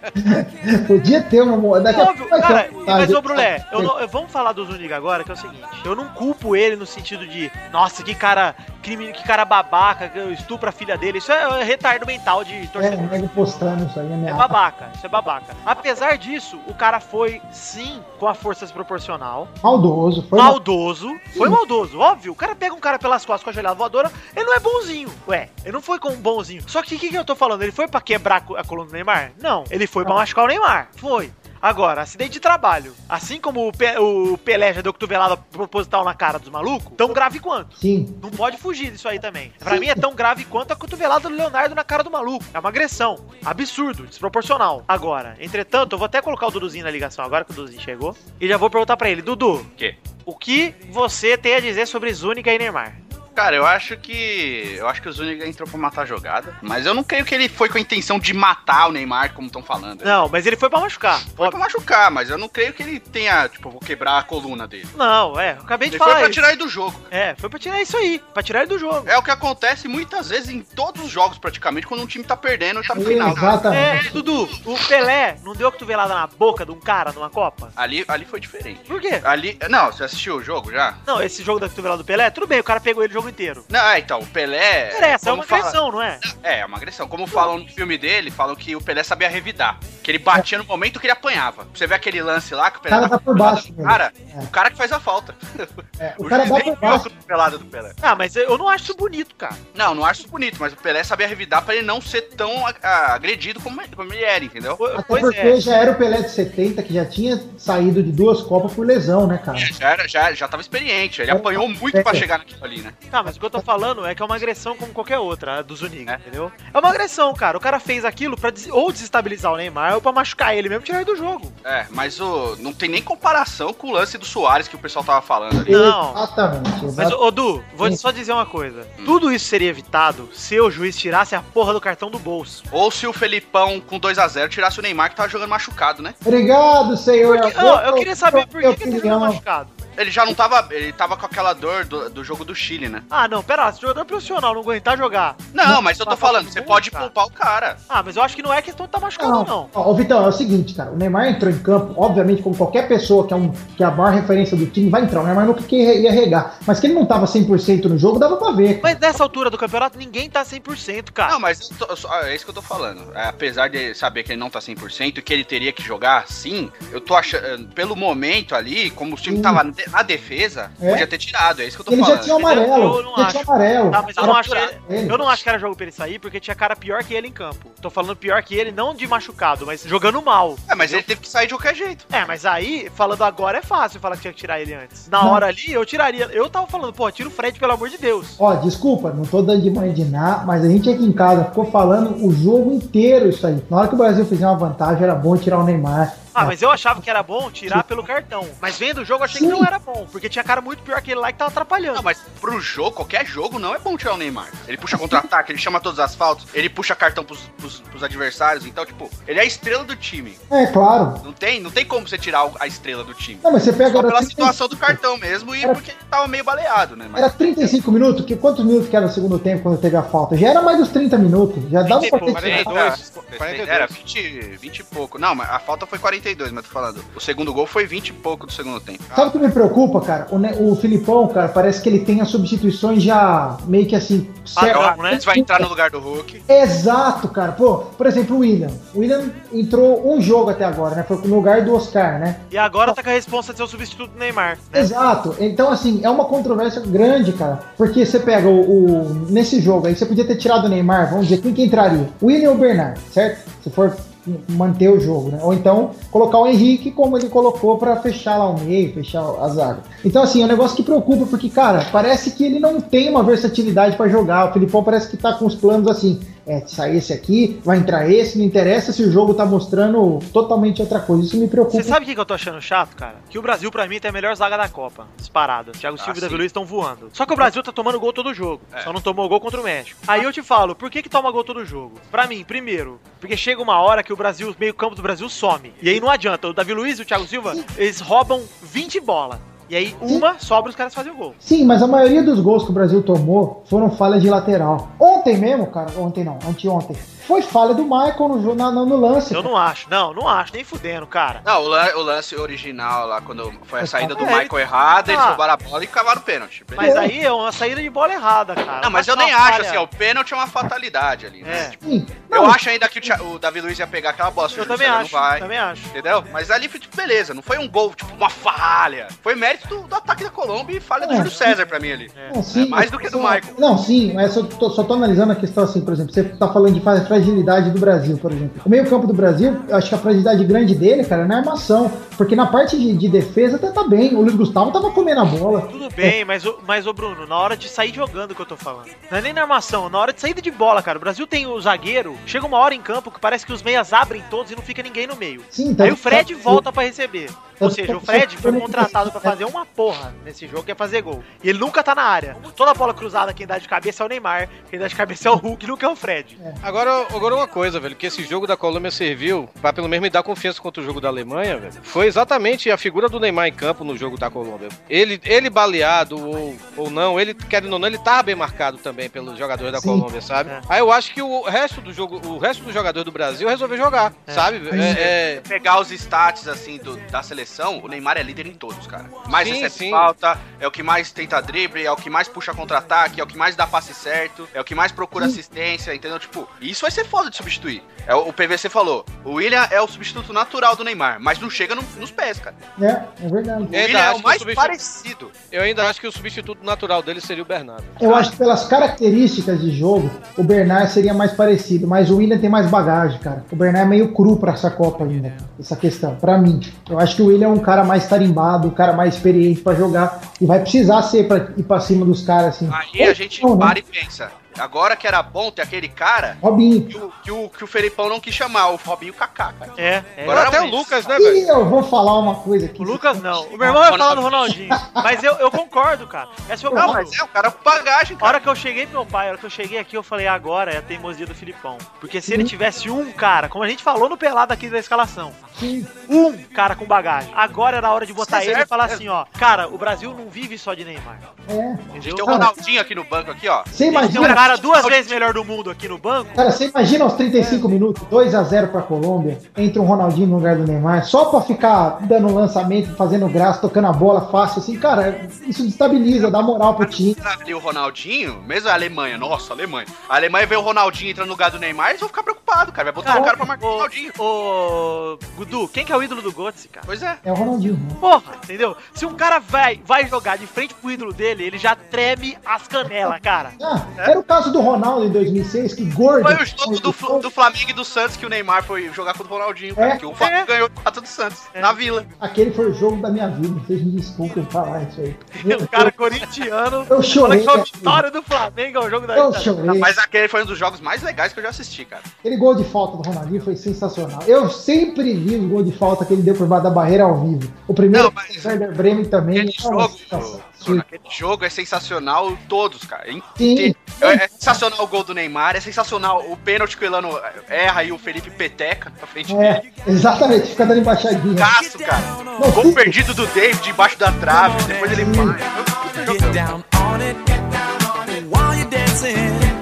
Podia ter uma. Daqui a Óbvio, ter cara, uma mas ô Brulé, não- vamos falar do Zuniga agora, que é o seguinte, eu não culpo ele no sentido de, nossa, que cara, crime, que cara babaca, estupra a filha dele, isso é retardo mental de É, torcedor. nego postando isso aí, é É babaca, isso é babaca. Apesar disso, o cara foi, sim, com a força desproporcional, Maldoso. Foi maldoso, foi maldoso, óbvio. O cara pega um cara pelas costas com a joelhada voadora, ele não é bonzinho, ué, ele não foi com um bonzinho. Só que o que, que eu tô falando? Ele foi pra quebrar a co- a coluna do Neymar? Não, ele foi pra machucar o Neymar, foi. Agora, acidente de trabalho. Assim como o, Pe- o Pelé já deu cotovelada proposital na cara dos malucos, tão grave quanto. Sim. Não pode fugir disso aí também. Pra mim é tão grave quanto a cotovelada do Leonardo na cara do maluco. É uma agressão. Absurdo, desproporcional. Agora, entretanto, eu vou até colocar o Duduzinho na ligação agora que o Duduzinho chegou. E já vou perguntar pra ele, Dudu. quê? O que você tem a dizer sobre Zúñiga e Neymar? Cara, eu acho que. Eu acho que o Zuniga entrou pra matar a jogada. Mas eu não creio que ele foi com a intenção de matar o Neymar, como estão falando. Não, mas ele foi pra machucar. Foi pra machucar, mas eu não creio que ele tenha, tipo, vou quebrar a coluna dele. Não, é, eu acabei de Ele foi falar pra isso. tirar ele do jogo. É, foi pra tirar isso aí, pra tirar ele do jogo. É o que acontece muitas vezes em todos os jogos, praticamente, quando um time tá perdendo e tá no final. É, Exatamente. Dudu, o Pelé não deu a cotovelada na boca de um cara numa Copa? Ali, ali foi diferente. Por quê? Ali. Não, você assistiu o jogo já? Não, esse jogo da cotovelada do Pelé, tudo bem, o cara pegou ele jogo inteiro. Não, é, então, o Pelé. Interessa, é uma fala- agressão, não é? É, é uma agressão. Como falam no filme dele, falam que o Pelé sabia revidar. Que ele batia no momento que ele apanhava. Você vê aquele lance lá que o Pelé cara dá tá por baixo, Cara, É. o cara que faz a falta. É, o O, cara dá nem por baixo. cotovelada do Pelé. Ah, mas eu não acho isso bonito, cara. Não, não acho isso bonito, mas o Pelé sabia revidar pra ele não ser tão a- a- agredido como, como ele era, entendeu? Até Pois porque é. já era o Pelé de 70, que já tinha saído de duas Copas por lesão, né, cara? Já, era, já, já tava experiente, ele É. apanhou muito pra chegar naquilo ali, né? Tá, mas o que eu tô falando é que é uma agressão como qualquer outra, a do Zuniga, entendeu? É uma agressão, cara. O cara fez aquilo pra des- ou desestabilizar o Neymar ou pra machucar ele mesmo e tirar ele do jogo. É, mas o, não tem nem comparação com o lance do Soares que o pessoal tava falando ali. Não. Exatamente. Mas, ô Du, vou Sim. só dizer uma coisa. Tudo isso seria evitado se o juiz tirasse a porra do cartão do bolso. Ou se o Felipão com 2 a 0 tirasse o Neymar que tava jogando machucado, né? Obrigado, senhor. Porque, ó, eu queria saber por que, que ele tá jogando machucado. Ele já não tava. Ele tava com aquela dor do, do jogo do Chile, né? Ah, não, pera lá, se o jogador profissional não aguentar jogar. Não, mas eu tô falando, você pode cara. poupar o cara. Ah, mas eu acho que não é questão de tá machucado, Não, não. Ó, ô, Vitão, é o seguinte, cara. O Neymar entrou em campo, obviamente, como qualquer pessoa que é, um, que é a maior referência do time, vai entrar. O Neymar nunca que ia regar. Mas que ele não tava 100% no jogo, dava pra ver. cara. Mas nessa altura do campeonato, ninguém tá 100%, cara. Não, mas tô- é isso que eu tô falando. É, apesar de saber que ele não tá 100% e que ele teria que jogar sim, eu tô achando. Pelo momento ali, como o time Sim. tava na defesa, É. podia ter tirado. É isso que eu tô Ele já falando. tinha o Mas eu- amarelo. eu não já tinha acho. amarelo. Tá, mas eu não, acho que, ele. eu não acho que era jogo pra ele sair, porque tinha cara pior que ele em campo. Tô falando pior que ele, não de machucado, mas jogando mal. É, mas ele teve que sair de qualquer jeito. É, mas aí, falando agora, é fácil falar que tinha que tirar ele antes. Na Não. hora ali, eu tiraria. Eu tava falando, pô, tira o Fred, pelo amor de Deus. Ó, desculpa, não tô dando de mãe de nada, mas a gente aqui em casa ficou falando o jogo inteiro isso aí. Na hora que o Brasil fizer uma vantagem, era bom tirar o Neymar. Ah, mas eu achava que era bom tirar pelo cartão. Mas vendo o jogo, eu achei que Sim. não era bom. Porque tinha cara muito pior que ele lá que tava atrapalhando. Não, mas pro jogo, qualquer jogo, não é bom tirar o Neymar. Ele puxa contra-ataque, ele chama todas as faltas, ele puxa cartão pros, pros- pros adversários. Então, tipo, ele é a estrela do time. É, claro. Não tem, não tem como você tirar a estrela do time. Não, mas você pega Só pela 30 situação do cartão mesmo e Era- porque ele tava meio baleado, né? Mas Era 35 minutos? Que, quantos minutos que era o segundo tempo quando teve a falta? Já era mais dos 30 minutos. Já dava 20 pra ter pouco, tirado. 42. Era, 42. era 20, 20 e pouco. Não, mas a falta foi 42, mas tô falando. O segundo gol foi 20 e pouco do segundo tempo. Sabe o que me preocupa, cara? O, o Filipão, cara, parece que ele tem as substituições já meio que assim. Padrão, né? Antes vai entrar no lugar do Hulk. Exato, cara. Pô, por exemplo, o William. O William entrou um jogo até agora, né? Foi no lugar do Oscar, né? E agora tá com a responsa de ser o substituto do Neymar. Né? Exato. Então, assim, é uma controvérsia grande, cara. Porque você pega o, o- Nesse jogo aí, você podia ter tirado o Neymar, vamos dizer, quem que entraria? O William ou o Bernard, certo? Se for manter o jogo, né? Ou então colocar o Henrique como ele colocou pra fechar lá o meio, fechar a zaga. Então, assim, é um negócio que preocupa, porque, cara, parece que ele não tem uma versatilidade pra jogar. O Filipão parece que tá com os planos assim. É, sai esse aqui, vai entrar esse, não interessa se o jogo tá mostrando totalmente outra coisa. Isso me preocupa. Você sabe o que que eu tô achando chato, cara? Que o Brasil, pra mim, tem a melhor zaga da Copa. Disparada. Thiago Silva e sim. Davi Luiz estão voando. Só que o Brasil tá tomando gol todo jogo. É. Só não tomou gol contra o México. Aí eu te falo, por que que toma gol todo jogo? Pra mim, primeiro, porque chega uma hora que o Brasil, o meio campo do Brasil some. E aí não adianta. O Davi Luiz e o Thiago Silva, eles roubam 20 bolas. E aí uma sobra os caras fazem o gol. Sim, mas a maioria dos gols que o Brasil tomou foram falhas de lateral. Ontem mesmo, cara, ontem não, anteontem, foi falha do Michael no, na- no lance. Eu não acho. Não, não acho. Nem fudendo, cara. Não, o, lan- o lance original lá, quando foi a saída do É, Michael errada, eles Ah. roubaram a bola e cavaram o pênalti. Mas aí é uma saída de bola errada, cara. Não, mas eu nem acho falha- assim, ó, o pênalti é uma fatalidade ali, né? É. Tipo, eu acho ainda que o, o Davi Luiz ia pegar aquela bola, se o Eu Júlio também César acho. não vai. Também acho. Entendeu? Mas ali foi tipo, beleza, não foi um gol, tipo, uma falha. Foi mérito do, do ataque da Colômbia e falha do É, Júlio. César pra mim ali. não, sim, é mais do que do só- Michael. Não, sim, mas eu tô- só tô analisando a questão assim, por exemplo, você tá falando de fa- fragilidade do Brasil, por exemplo. O meio campo do Brasil, eu acho que a fragilidade grande dele, cara, é na armação. Porque na parte de, de defesa até tá bem. O Luiz Gustavo tava comendo a bola. Tudo bem, mas, o- mas ô Bruno, na hora de sair jogando que eu tô falando. Não é nem na armação, na hora de saída de bola, cara. O Brasil tem o zagueiro, chega uma hora em campo que parece que os meias abrem todos e não fica ninguém no meio. Sim, tá- Aí o Fred tá- volta pra receber. Ou seja, o Fred foi contratado pra fazer uma porra nesse jogo, que é fazer gol. E ele nunca tá na área. Toda bola cruzada, quem dá de cabeça é o Neymar, quem dá de cabeça é o Hulk, nunca é o Fred. Agora, agora uma coisa, velho, que esse jogo da Colômbia serviu pra pelo menos me dar confiança contra o jogo da Alemanha, velho. Foi exatamente a figura do Neymar em campo no jogo da Colômbia. Ele, ele baleado ou, ou não, ele querendo ou não, ele tava bem marcado também pelos jogadores da Sim. Colômbia, sabe? É. Aí eu acho que o resto do jogo, o resto dos jogadores do Brasil resolveu jogar, sabe? É, é, Pegar os stats, assim, do- da seleção, o Neymar é líder em todos, cara. Mais Sim, recebe sim. falta, é o que mais tenta drible, é o que mais puxa contra-ataque, é o que mais dá passe certo, é o que mais procura assistência, entendeu? Tipo, isso vai ser foda de substituir. É, o o PVC falou, o William é o substituto natural do Neymar, mas não chega no- nos pés, cara. É, é verdade. O ainda William é o mais o substitu- parecido. eu ainda acho que o substituto natural dele seria o Bernardo. Eu acho que pelas características de jogo, o Bernard seria mais parecido, mas o William tem mais bagagem, cara. O Bernard é meio cru pra essa Copa ainda, essa questão, pra mim. Eu acho que o William é um cara mais tarimbado, um cara mais experiente pra jogar e vai precisar ser pra ir pra cima dos caras assim. Aí a gente Não, né? para e pensa, agora que era bom ter aquele cara Robinho. que o, que o, que o Felipão não quis chamar, o Robinho Kaká, cara. É, é. Agora Até o. Lucas, né, E velho? eu vou falar uma coisa aqui. O Lucas não. O meu irmão vai falar do Ronaldinho. Mas eu, eu concordo, cara. Esse é o Não, mas é um cara com bagagem, A cara. hora que eu cheguei pro meu pai, a hora que eu cheguei aqui, eu falei, agora é a teimosia do Filipão. Porque se ele tivesse um cara, como a gente falou no pelado aqui da escalação, Sim. um cara com bagagem, agora era a hora de botar Sim, ele e certo. falar assim, ó, cara, o Brasil não vive só de Neymar. É. A gente tem o Ronaldinho aqui no banco, aqui, ó. Você um imagina, cara duas vezes melhor do mundo aqui no banco. cara, você imagina aos 35 minutos, 2 a 0 pra Colômbia, entra um Ronaldinho no lugar do Neymar, só pra ficar dando lançamento, fazendo graça, tocando a bola fácil assim, cara, isso destabiliza, dá moral pro time. Ali o Ronaldinho, mesmo a Alemanha, nossa, a Alemanha. A Alemanha vê o Ronaldinho entrando no lugar do Neymar, eles vão ficar preocupados, cara. Vai botar Cara, o cara pra marcar o Ronaldinho. Ô, Gudu, quem que é o ídolo do Götze, cara? Pois é. É o Ronaldinho. né? Porra, entendeu? Se um cara vai, vai jogar de frente pro ídolo dele, ele já treme as canelas, cara. Ah, era o caso do Ronaldo em 2006, que gordo. Foi o jogo do, Fl- do Flamengo e do Santos que o Neymar foi jogar contra o Ronaldinho, cara. É. Que o Flamengo É. ganhou 4 do Santos, na Vila. Aquele foi o jogo da minha vida, vocês me desculpem falar isso aí. O cara corintiano Eu fala chorei. que foi a vitória do Flamengo é o jogo da Eu vida. chorei. Mas aquele foi um dos jogos mais legais que eu já assisti, cara. Aquele gol de falta do Ronaldinho foi sensacional. Eu sempre vi o gol de falta que ele deu por baixo da barreira ao vivo. O primeiro Não, mas- o Werder Bremen também. Aquele é jogo, aquele jogo é sensacional, todos, cara. É Sim. É, é sensacional o gol do Neymar, é sensacional o pênalti que o Elano erra e o Felipe peteca pra frente dele. É, exatamente, fica dando embaixadinha. Caço, cara. Não, Gol sim. perdido do David debaixo da trave, depois ele vai. Get down on it. While you're dancing,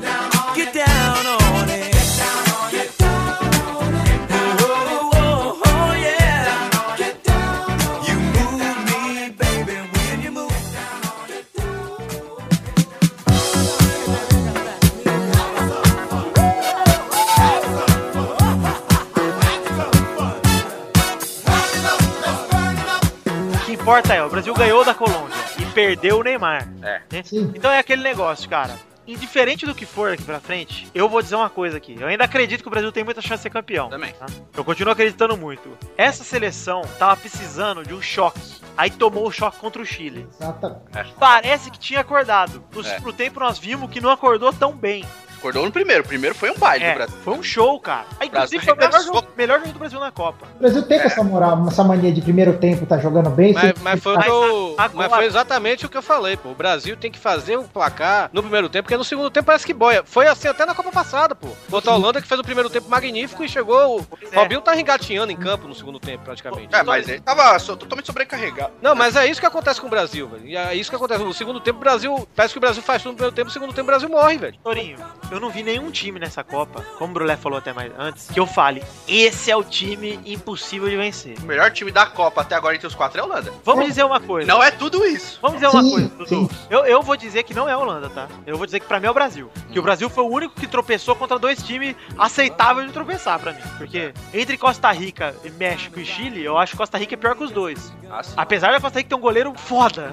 importa é, o Brasil ganhou da Colômbia e perdeu o Neymar. É. né? Então é aquele negócio, cara. Indiferente do que for aqui pra frente, eu vou dizer uma coisa aqui. Eu ainda acredito que o Brasil tem muita chance de ser campeão. Também. tá? Eu continuo acreditando muito. Essa seleção tava precisando de um choque. Aí tomou o choque contra o Chile. Exatamente. Parece que tinha acordado. No É. segundo tempo nós vimos que não acordou tão bem. Acordou no primeiro. O primeiro foi um baile do É, Brasil. foi um show, cara. Aí, Brasil inclusive, foi o melhor jogo, melhor jogo do Brasil na Copa. O Brasil tem essa moral, essa mania de primeiro tempo tá jogando bem. Mas, mas foi o tá- eu- agora- mas foi exatamente o que eu falei, pô. O Brasil tem que fazer o placar no primeiro tempo, porque no segundo tempo parece que boia. Foi assim até na Copa passada, pô. Contra a Holanda que fez o primeiro tempo magnífico e chegou. O é. Robinho tá engatinhando em campo no segundo tempo, praticamente. É, mas ele tava totalmente sobrecarregado. Não, mas é isso que acontece com o Brasil, velho. E é isso que acontece. No segundo tempo, o Brasil. Parece que o Brasil faz tudo no primeiro tempo, no segundo tempo, o Brasil morre, velho. Torinho, eu não vi nenhum time nessa Copa, como o Brulé falou até mais antes, que eu fale, esse é o time impossível de vencer. O melhor time da Copa até agora entre os quatro é a Holanda. Vamos dizer uma coisa. Não é tudo isso. Vamos dizer uma Sim, coisa, Dudu. Eu, eu vou dizer que não é a Holanda, tá? Eu vou dizer que pra mim é o Brasil. Que o Brasil foi o único que tropeçou contra dois times aceitáveis de tropeçar pra mim. Porque entre Costa Rica, e México e Chile, eu acho que Costa Rica é pior que os dois. Ah, sim. Apesar da Costa Rica ter um goleiro foda.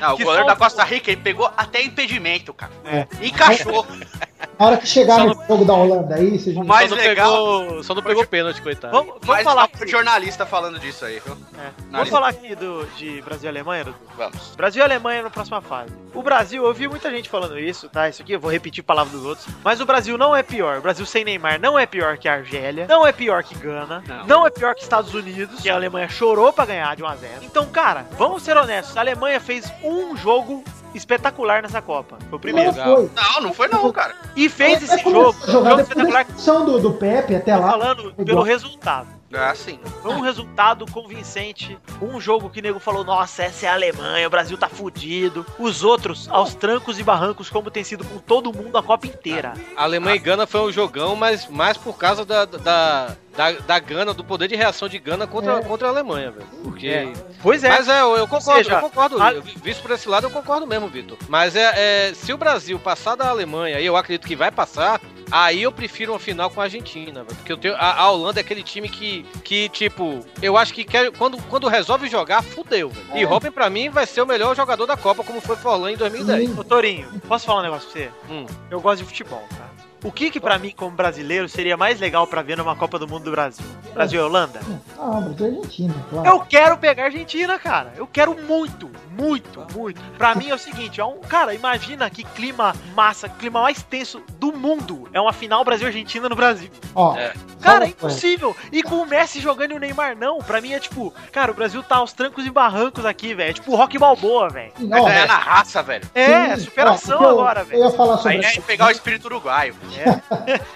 Não, o goleiro só- da Costa Rica, ele pegou até impedimento, cara. É. Encaixou. Na hora que chegar Só no jogo da Holanda aí, vocês vão O mais só legal- pegou. Só não pegou pênalti, coitado. Vamos, vamos falar aqui, jornalista falando disso aí, viu? é, vamos falar aqui do, de Brasil e Alemanha, Dudu. Vamos. Brasil e Alemanha na próxima fase. O Brasil, eu vi muita gente falando isso, tá? Isso aqui eu vou repetir palavras dos outros. Mas o Brasil não é pior. O Brasil sem Neymar não é pior que a Argélia. Não é pior que Gana. Não. Não, é pior que Estados Unidos. Que a Alemanha chorou pra ganhar de 1 a 0 Então, cara, vamos ser honestos. A Alemanha fez um jogo espetacular nessa Copa. Foi o primeiro. Não foi. Não, não foi não, cara. E fez Vai esse jogo. a jogar jogo depois da espetacular. do, do Pepe até Tô lá. falando pelo Igual. resultado. É assim. Foi um resultado convincente. Um jogo que o nego falou: nossa, essa é a Alemanha, o Brasil tá fudido. Os outros, aos trancos e barrancos, como tem sido com todo mundo a Copa inteira. A Alemanha e Gana foi um jogão, mas mais por causa da, da, da, da Gana, do poder de reação de Gana contra, É. contra a Alemanha, velho. Porque. É. Pois é. Mas é, eu, eu concordo, seja, eu concordo. a- Visto por esse lado, eu concordo mesmo, Vitor. Mas é, é, se o Brasil passar da Alemanha, e eu acredito que vai passar, aí eu prefiro uma final com a Argentina, velho. Porque eu tenho, a, a Holanda é aquele time que, que tipo, eu acho que quer, quando, quando resolve jogar, fudeu, velho. E Robin, pra mim, vai ser o melhor jogador da Copa, como foi Forlan em 2010. Sim. Ô Torinho, posso falar um negócio pra você? Hum. Eu gosto de futebol, cara. O que que pra mim, como brasileiro, seria mais legal pra ver numa Copa do Mundo do Brasil? Brasil e Holanda? Ah, Brasil e Argentina, claro. Eu quero pegar a Argentina, cara. Eu quero muito, muito, muito. Pra mim é o seguinte, é um, cara, imagina que clima massa, clima mais tenso do mundo. É uma final Brasil-Argentina no Brasil. Ó, É. Cara, é impossível. E com o Messi jogando e o Neymar não. Pra mim é tipo, cara, o Brasil tá aos trancos e barrancos aqui, velho. É tipo Rock Balboa, velho. Vai ganhar na raça, velho. É, sim, superação ó, eu- agora, Eu velho. ia falar sobre Aí é pegar o espírito uruguaio.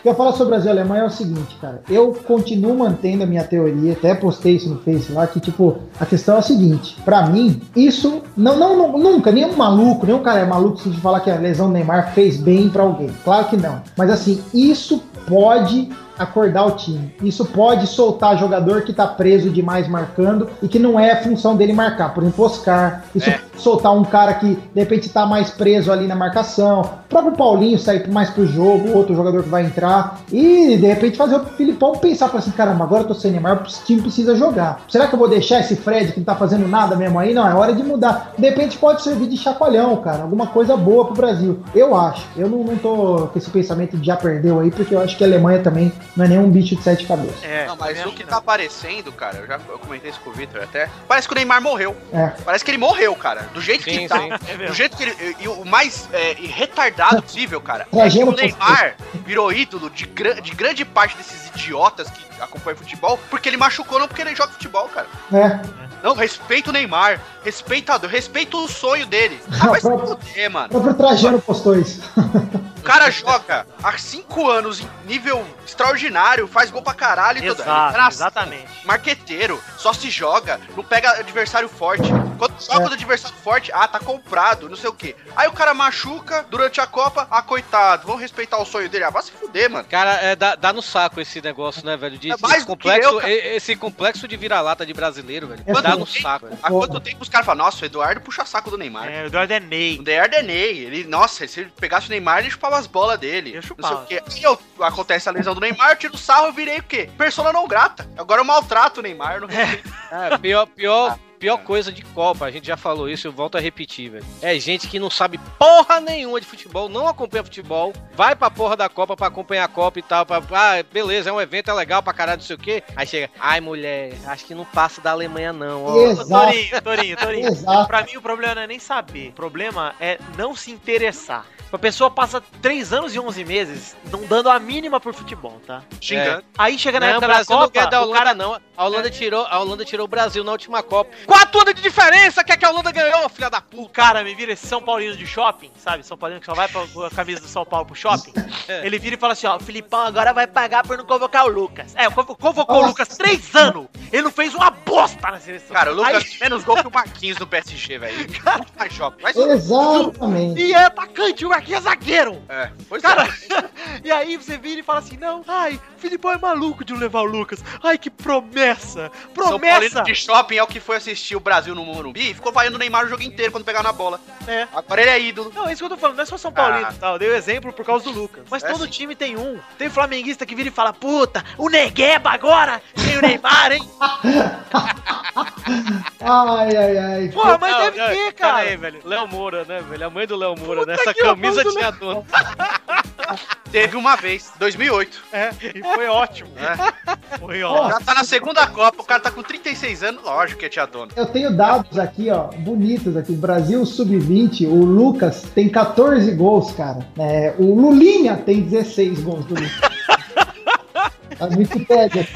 Que eu falo sobre Brasil e Alemanha é o seguinte, cara. Eu continuo mantendo a minha teoria, até postei isso no Face lá, que, tipo, a questão é a seguinte. Pra mim, isso. Não, não, não- nunca, nenhum maluco, nenhum cara é maluco se falar que a lesão do Neymar fez bem pra alguém. Claro que não. Mas assim, isso pode acordar o time. Isso pode soltar jogador que tá preso demais marcando e que não é função dele marcar. Por exemplo, Oscar. Isso É. soltar um cara que de repente tá mais preso ali na marcação. O próprio Paulinho sair mais pro jogo, outro jogador que vai entrar. E de repente fazer o Filipão pensar pra assim: caramba, agora eu tô sem Neymar, o time precisa jogar. Será que eu vou deixar esse Fred que não tá fazendo nada mesmo aí? Não, é hora de mudar. De repente pode servir de chacoalhão, cara. Alguma coisa boa pro Brasil. Eu acho. Eu não, não tô com esse pensamento de já perdeu aí, porque eu acho que a Alemanha também não é nenhum bicho de sete cabeças. É, Não, mas também o que não. tá aparecendo, cara, eu já eu comentei isso com o Victor até. Parece que o Neymar morreu. É. Parece que ele morreu, cara. Do jeito Sim, que tá. sim. É Do jeito que ele. E o mais é, retardado possível, cara. É que o Neymar virou ídolo de, gra- de grande parte desses idiotas que acompanham futebol, porque ele machucou, não porque ele joga futebol, cara. né? Não, respeita o Neymar. Respeita, respeita o sonho dele. Ah, vai se fuder, O mano. próprio Trajano postou isso. O cara joga há cinco anos em nível extraordinário, faz gol pra caralho e tudo. Exato, Engraçado. exatamente. Marqueteiro, só se joga, não pega adversário forte. Quando joga É. do adversário forte, ah, tá comprado, não sei o quê. Aí o cara machuca durante a Copa, ah, coitado, vamos respeitar o sonho dele. Ah, vai se fuder, mano. Cara, é, dá, dá no saco esse negócio, né, velho? De, É mais complexo, eu, esse complexo de vira-lata de brasileiro, velho. É foda. no saco. Há quanto tempo os caras falam, nossa, o Eduardo puxa saco do Neymar. É, o Eduardo é Ney. O Eduardo é Ney, ele, nossa, se ele pegasse o Neymar, ele chupava as bolas dele. Eu não sei chupava. o quê. Aí eu, acontece a lesão do Neymar, eu tiro o sarro, eu virei o quê? Persona não grata. Agora eu maltrato o Neymar. Não... É, pior, pior, pior coisa de Copa, a gente já falou isso, eu volto a repetir, velho. É gente que não sabe porra nenhuma de futebol, não acompanha futebol, vai pra porra da Copa pra acompanhar a Copa e tal, pra, ah, beleza, é um evento, é legal pra caralho, não sei o quê. Aí chega, ai mulher, acho que não passa da Alemanha não, ó. Ô, Exato. Torinho, Torinho, Torinho. Exato. Pra mim o problema não é nem saber. O problema é não se interessar. A pessoa passa 3 anos e 11 meses não dando a mínima por futebol, tá? Xingando. Aí chega na Não, época da Brasil não Copa, ganha da o cara... não. A Holanda, tirou, a Holanda tirou o Brasil na última Copa. Quatro anos de diferença, quer que a Holanda ganhou, filha da puta. O cara me vira esse São Paulino de shopping, sabe? São Paulino que só vai pra, com a camisa do São Paulo pro shopping. É. Ele vira e fala assim, ó, o Filipão agora vai pagar por não convocar o Lucas. É, convo- convocou o. Lucas três anos. Ele não fez uma bosta na seleção. Cara, o Lucas Aí- tem menos gol que o Marquinhos no PSG, velho. Mais joga. Vai Exatamente. E é atacante, o Marquinhos é zagueiro. É, pois Cara, é. e aí você vira e fala assim, não, ai, o Filipão é maluco de não levar o Lucas. Ai, que promessa, São promessa. Paulino de shopping é o que foi assistir o Brasil no Morumbi e ficou vaiando o Neymar o jogo inteiro quando pegar na bola. É. Agora ele é ídolo. Não, é isso que eu tô falando, não é só São Paulino Ah. tal. Eu dei o exemplo por causa do Lucas. Mas É todo sim. time tem um. Tem flamenguista que vira e fala, puta, o Negueba agora tem o Neymar, hein? Ai, ai, ai. Porra, mas Não, deve não, ter, pera cara. aí, velho. Léo Moura, né, velho? A mãe do Léo Moura, Puta né? Essa camisa tinha dono. Teve uma vez, 2008. É, e foi ótimo. É. Foi ótimo. Já tá na segunda Copa, o cara tá com 36 anos, lógico que tinha dono. Eu tenho dados aqui, ó, bonitos aqui. Brasil Sub-20, o Lucas tem 14 gols, cara. É, o Lulinha tem 16 gols do Lucas. A Wikipédia.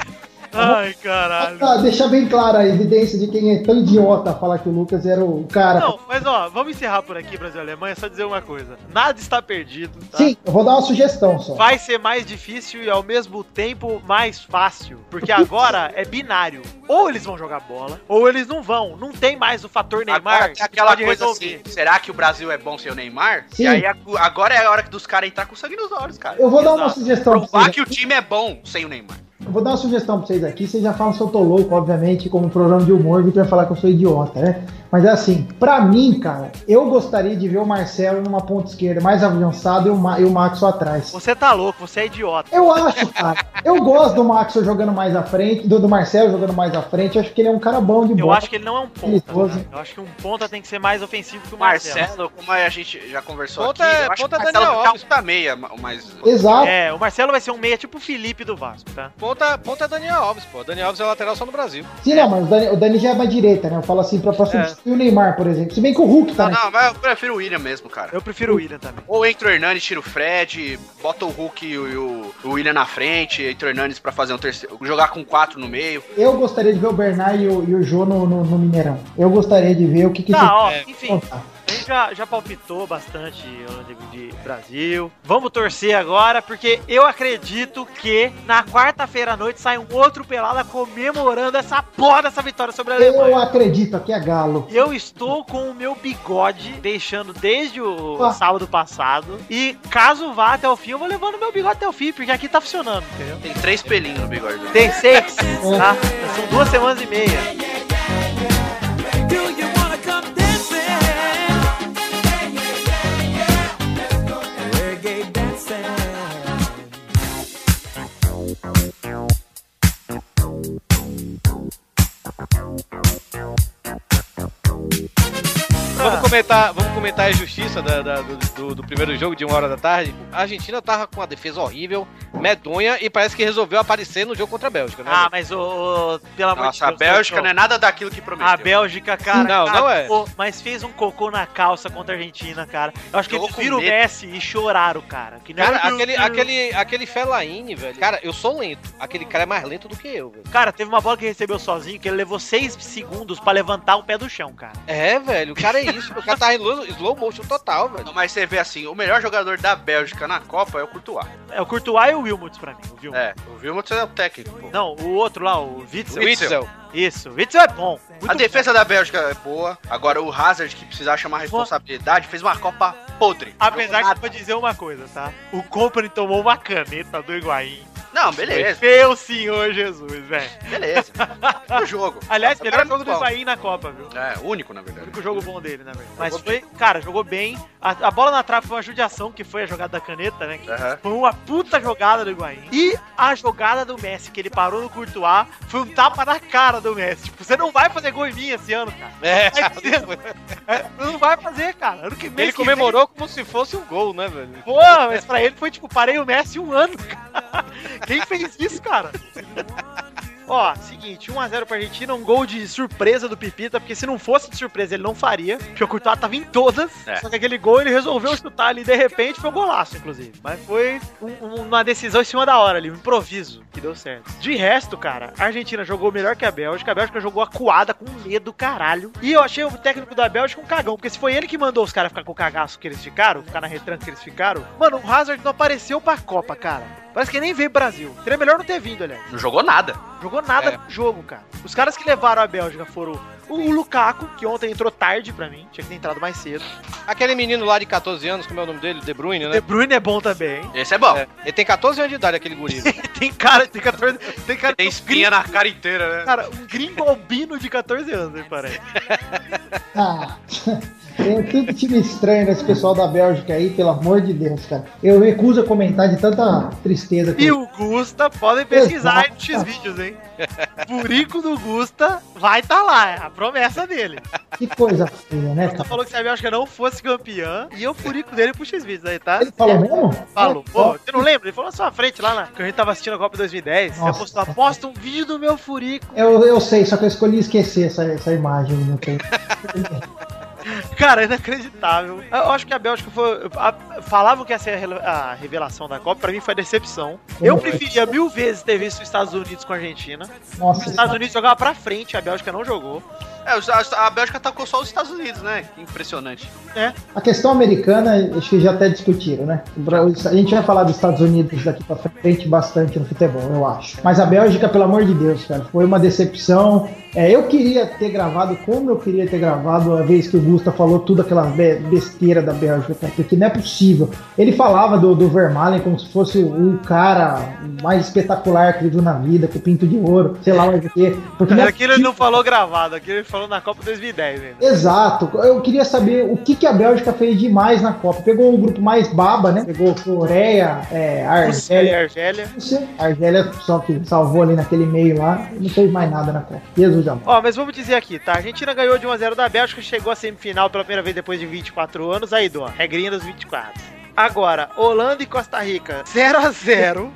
Ai, caralho. Pra deixar bem clara a evidência de quem é tão idiota falar que o Lucas era o cara. Não, mas ó, vamos encerrar por aqui, Brasil e Alemanha, só dizer uma coisa. Nada está perdido, tá? Sim, eu vou dar uma sugestão só. Vai ser mais difícil e ao mesmo tempo mais fácil. Porque agora é binário. Ou eles vão jogar bola, ou eles não vão. Não tem mais o fator Neymar. Aquela coisa resolver. assim, será que o Brasil é bom sem o Neymar? Sim. E aí agora é a hora dos caras entrar com sangue nos olhos, cara. Eu vou dar uma Exato. sugestão Provar que o time é bom sem o Neymar. Eu vou dar uma sugestão pra vocês aqui. Vocês já falam se eu tô louco, obviamente, como programa de humor, Vitor vai falar que eu sou idiota, né? Mas é assim, pra mim, cara, eu gostaria de ver o Marcelo numa ponta esquerda mais avançado e o, Ma e o Maxwell atrás. Você tá louco, você é idiota. Eu acho, cara. Eu gosto do Maxwell jogando mais à frente, do, do Marcelo jogando mais à frente. Eu acho que ele é um cara bom de Eu bola. acho que ele não é um ponta. Né? Eu acho que um ponta tem que ser mais ofensivo que o Marcelo. Marcelo, como a gente já conversou Ponta aqui, é- eu acho ponta que é o Marcelo Daniel um da meia, mas... Exato. É, o Marcelo vai ser um meia tipo o Felipe do Vasco, tá? Ponta, ponta é Daniel Alves, pô. Daniel Alves é lateral só no Brasil. Sim, não, mas o Dani, o Dani já é mais direita, né? Eu falo assim pra, pra substituir o Neymar, por exemplo. Se bem que o Hulk tá, Não, né? não, mas eu prefiro o William mesmo, cara. Eu prefiro o William também. Ou entra o Hernandes, tira o Fred, bota o Hulk e o, o William na frente, o Hernandes pra fazer um terceiro. jogar com quatro no meio. Eu gostaria de ver o Bernard e o, e o Jô no, no, no Mineirão. Eu gostaria de ver o que que Tá, ó, enfim, contar. A gente já, já palpitou bastante o de, de Brasil. Vamos torcer agora, porque eu acredito que na quarta-feira à noite sai um outro pelada comemorando essa porra dessa vitória sobre a Eu Alemanha. acredito, aqui é galo. Eu estou com o meu bigode deixando desde o Ah. sábado passado. E caso vá até o fim, eu vou levando meu bigode até o fim, porque aqui tá funcionando, entendeu? Tem três pelinhos no bigode. Tem seis, tá? São duas semanas e meia. Do you Vamos comentar, vamos comentar a injustiça da- da- do, do- do primeiro jogo de uma hora da tarde. A Argentina tava com uma defesa horrível, medonha, e parece que resolveu aparecer no jogo contra a Bélgica, né? Ah, mas o. pelo amor Nossa, a de Deus. Bélgica Nelson. não é nada daquilo que prometeu. A Bélgica, cara, Não, não é. mas fez um cocô na calça contra a Argentina, cara. Eu acho que eles viram o. Messi e choraram, cara. Que Cara, aquele, aquele, aquele Fellaini, velho. Cara, eu sou lento. Aquele cara é mais lento do que eu, velho. Cara, teve uma bola que recebeu sozinho que ele levou 6 segundos pra levantar o pé do chão, cara. É, velho, o cara é isso. o cara tá em slow, motion total, velho. Mas você vê assim, o melhor jogador da Bélgica na Copa é o Courtois. É o Courtois e o Wilmots pra mim. O Wilmots. É, o Wilmot é o técnico, pô. Não, o outro lá, o Witzel. Witzel. Isso, o Witzel é bom. A defesa da Bélgica é boa. Agora o Hazard, que precisava chamar responsabilidade, fez uma Copa podre. Apesar que eu vou dizer uma coisa, tá? O Company tomou uma caneta do Higuaín. Não, beleza, Meu senhor Jesus, velho. beleza. o jogo. Aliás, O melhor é jogo do. Higuaín na Copa, viu? É, único, na O verdade. único jogo bom dele, na verdade. Mas foi, cara, jogou bem. A, a bola na trave foi uma judiação, que foi a jogada da caneta, né? Que Aham. Foi uma puta jogada do Higuaín. E a jogada do Messi, que ele parou no Courtois, foi um tapa na cara do Messi. Tipo, você não vai fazer gol em mim esse ano, cara. É, É, não vai fazer, cara. Ano que mês ele que comemorou como se fosse um gol, né, velho? Pô, mas pra ele foi tipo, parei o Messi um ano, cara. Quem fez isso, cara? Ó, seguinte, 1x0 pra Argentina, um gol de surpresa do Pipita, porque se não fosse de surpresa ele não faria, porque o Courtois tava em todas, É. só que aquele gol ele resolveu chutar ali, de repente foi um golaço, inclusive. Mas foi um- um- uma decisão em cima da hora ali, um improviso, que deu certo. De resto, cara, a Argentina jogou melhor que a Bélgica, a Bélgica jogou acuada, com medo do caralho, e eu achei o técnico da Bélgica um cagão, porque se foi ele que mandou os caras ficar com o cagaço que eles ficaram, ficar na retranca que eles ficaram, mano, o Hazard não apareceu pra Copa, cara. Parece que nem veio pro Brasil. Seria melhor não ter vindo, aliás. Não jogou nada. Jogou nada É. no jogo, cara. Os caras que levaram a Bélgica foram o, o Lukaku, que ontem entrou tarde pra mim, tinha que ter entrado mais cedo. Aquele menino lá de 14 anos, como é o nome dele? De Bruyne, De né? Bruyne é bom também. Esse é bom. É, ele tem 14 anos de idade, aquele guri. tem cara, tem 14. Tem cara Tem espinha na cara inteira, né? Cara, um gringo albino de 14 anos, me parece. Ah, tem tudo time estranho nesse pessoal da Bélgica aí, pelo amor de Deus, cara. Eu recuso a comentar de tanta tristeza que E o Gusta, podem pesquisar aí no Exato. X-Vídeos, hein? Furico do Gusta vai tá lá, é a promessa dele. Que coisa feia, né, cara? falou que se a Bélgica não fosse campeã, e o furico dele pro X-Vídeos aí, tá? Ele falou mesmo? Falou. É, Pô, você não lembra? Ele falou na sua frente lá, na, que a gente tava assistindo a Copa 2010. Você Nossa. postou, aposta um vídeo do meu furico. Eu, eu sei, só que eu escolhi esquecer essa, essa imagem. Não tem. Cara, é inacreditável. Eu acho que a Bélgica foi. a- falavam que ia ser a revelação da Copa, pra mim foi decepção. Eu preferia mil vezes ter visto os Estados Unidos com a Argentina. Os Nossa, Estados Unidos jogava pra frente, a Bélgica não jogou. É, os- a, Bélgica atacou só os Estados Unidos, né? Impressionante. a questão americana, acho que já até discutiram, né? A gente vai falar dos Estados Unidos daqui pra frente bastante no futebol, eu acho. Mas a Bélgica, pelo amor de Deus, cara, foi uma decepção. É, eu queria ter gravado como eu queria ter gravado a vez que o Gusta falou tudo aquela be- besteira da Bélgica, porque não é possível. Ele falava do, do Vermaelen como se fosse o, o cara mais espetacular que ele viu na vida, com o pinto de ouro, sei lá mais o quê. Porque não é Aquilo ele não falou gravado, aquilo ele falou na Copa 2010 ainda. Exato. Eu queria saber o que, que a Bélgica fez demais na Copa. Pegou um grupo mais baba, né? Pegou Coreia, é, Argélia. Argélia. A Argélia só que salvou ali naquele meio lá. Não fez mais nada na Copa. Jesus amor. Ó, mas vamos dizer aqui, tá? A Argentina ganhou de 1x0 da Bélgica, chegou à semifinal pela primeira vez depois de 24 anos. Aí, Dom, regrinha dos 24. Agora, Holanda e Costa Rica, 0x0.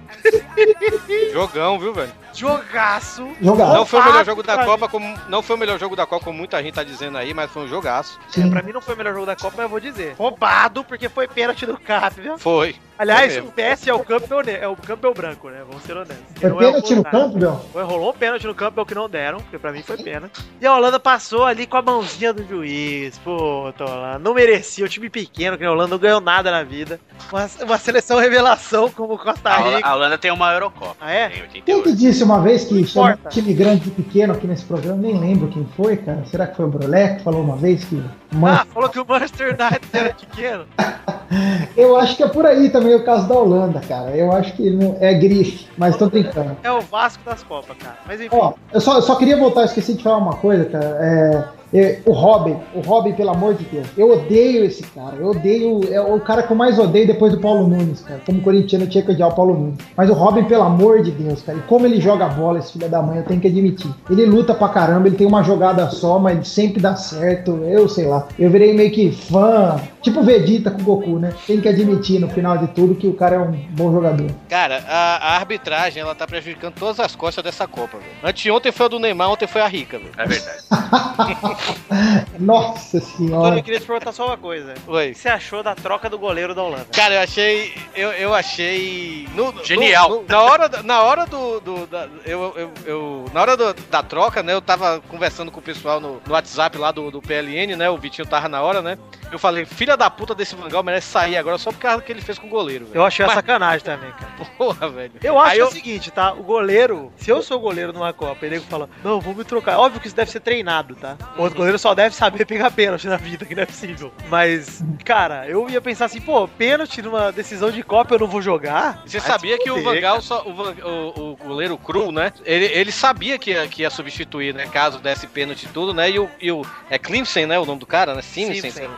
Jogão, viu, velho? Jogaço. Jogar. Não foi o melhor jogo da. Copa, como não foi o melhor jogo da Copa, como muita gente tá dizendo aí, mas foi um jogaço. Sim. Pra mim não foi o melhor jogo da Copa, mas eu vou dizer. Roubado, porque foi pênalti do Cap, viu? Foi. Aliás, Foi o. PS é o Campbell, ne- é o Campbell branco, né? Vamos ser honestos. Foi Não é o pênalti no campo, Bel? Foi, rolou um pênalti no Campbell que não deram, porque pra mim foi pênalti. E a Holanda passou ali com a mãozinha do juiz. Pô, Holanda. Não merecia, o time pequeno, que a Holanda não ganhou nada na vida. Uma, uma seleção revelação como Costa Rica. a Holanda tem uma Eurocopa. Ah, é? Tem Quem que 88. disse uma vez que chama importa. time grande e pequeno aqui nesse programa? Nem lembro quem foi, cara. Será que foi o Brolé que falou uma vez que. Ah, falou que o Manchester United era pequeno. eu acho que é por aí também o caso da Holanda, cara. Eu acho que não é grife, mas tô brincando. É o Vasco das Copas, cara. Mas enfim. Ó, eu só, eu só queria voltar, esqueci de falar uma coisa, cara. É, É, o Robin, o Robin, pelo amor de Deus. Eu odeio esse cara. Eu odeio. É o cara que eu mais odeio depois do Paulo Nunes, cara. Como corintiano, eu tinha que odiar o Paulo Nunes. Mas o Robin, pelo amor de Deus, cara. E como ele joga bola, esse filho da mãe, eu tenho que admitir. Ele luta pra caramba, ele tem uma jogada só, mas sempre dá certo. Eu sei lá. Eu virei meio que fã. Tipo Vegeta com o Goku, né? Tem que admitir no final de tudo que o cara é um bom jogador. Cara, a, a arbitragem, ela tá prejudicando todas as costas dessa Copa, velho. Anteontem foi a do Neymar, ontem foi a Rica, velho. É verdade. Nossa Tony, senhora. eu queria te perguntar só uma coisa. O Oi. que você achou da troca do goleiro da Holanda? Cara, eu achei. Eu, eu achei. no- no- Genial. no- na hora, na hora do. do- da, eu, eu, eu- na hora do- da troca, né? Eu tava conversando com o pessoal no, no WhatsApp lá do, do PLN, né? O Vitinho tava na hora, né? Eu falei, filha da puta desse Vangal merece sair agora só por causa do que ele fez com o goleiro, velho. Eu achei Mas- sacanagem também, cara. Porra, velho. Eu acho é eu- o seguinte, tá? O goleiro, se eu sou goleiro numa Copa e nego fala, não, vamos me trocar. Óbvio que isso deve ser treinado, tá? O outro goleiro só deve saber pegar pênalti na vida, que não é possível. Mas, cara, eu ia pensar assim, pô, pênalti numa decisão de Copa eu não vou jogar. Você Vai sabia que o fuder, Vangal, só, o, Van- o- o goleiro cru, né? Ele, ele sabia que ia, que ia substituir, né? Caso desse pênalti e tudo, né? E o, e o é Clemson, né? O nome do cara, né? Simpson. Simpson.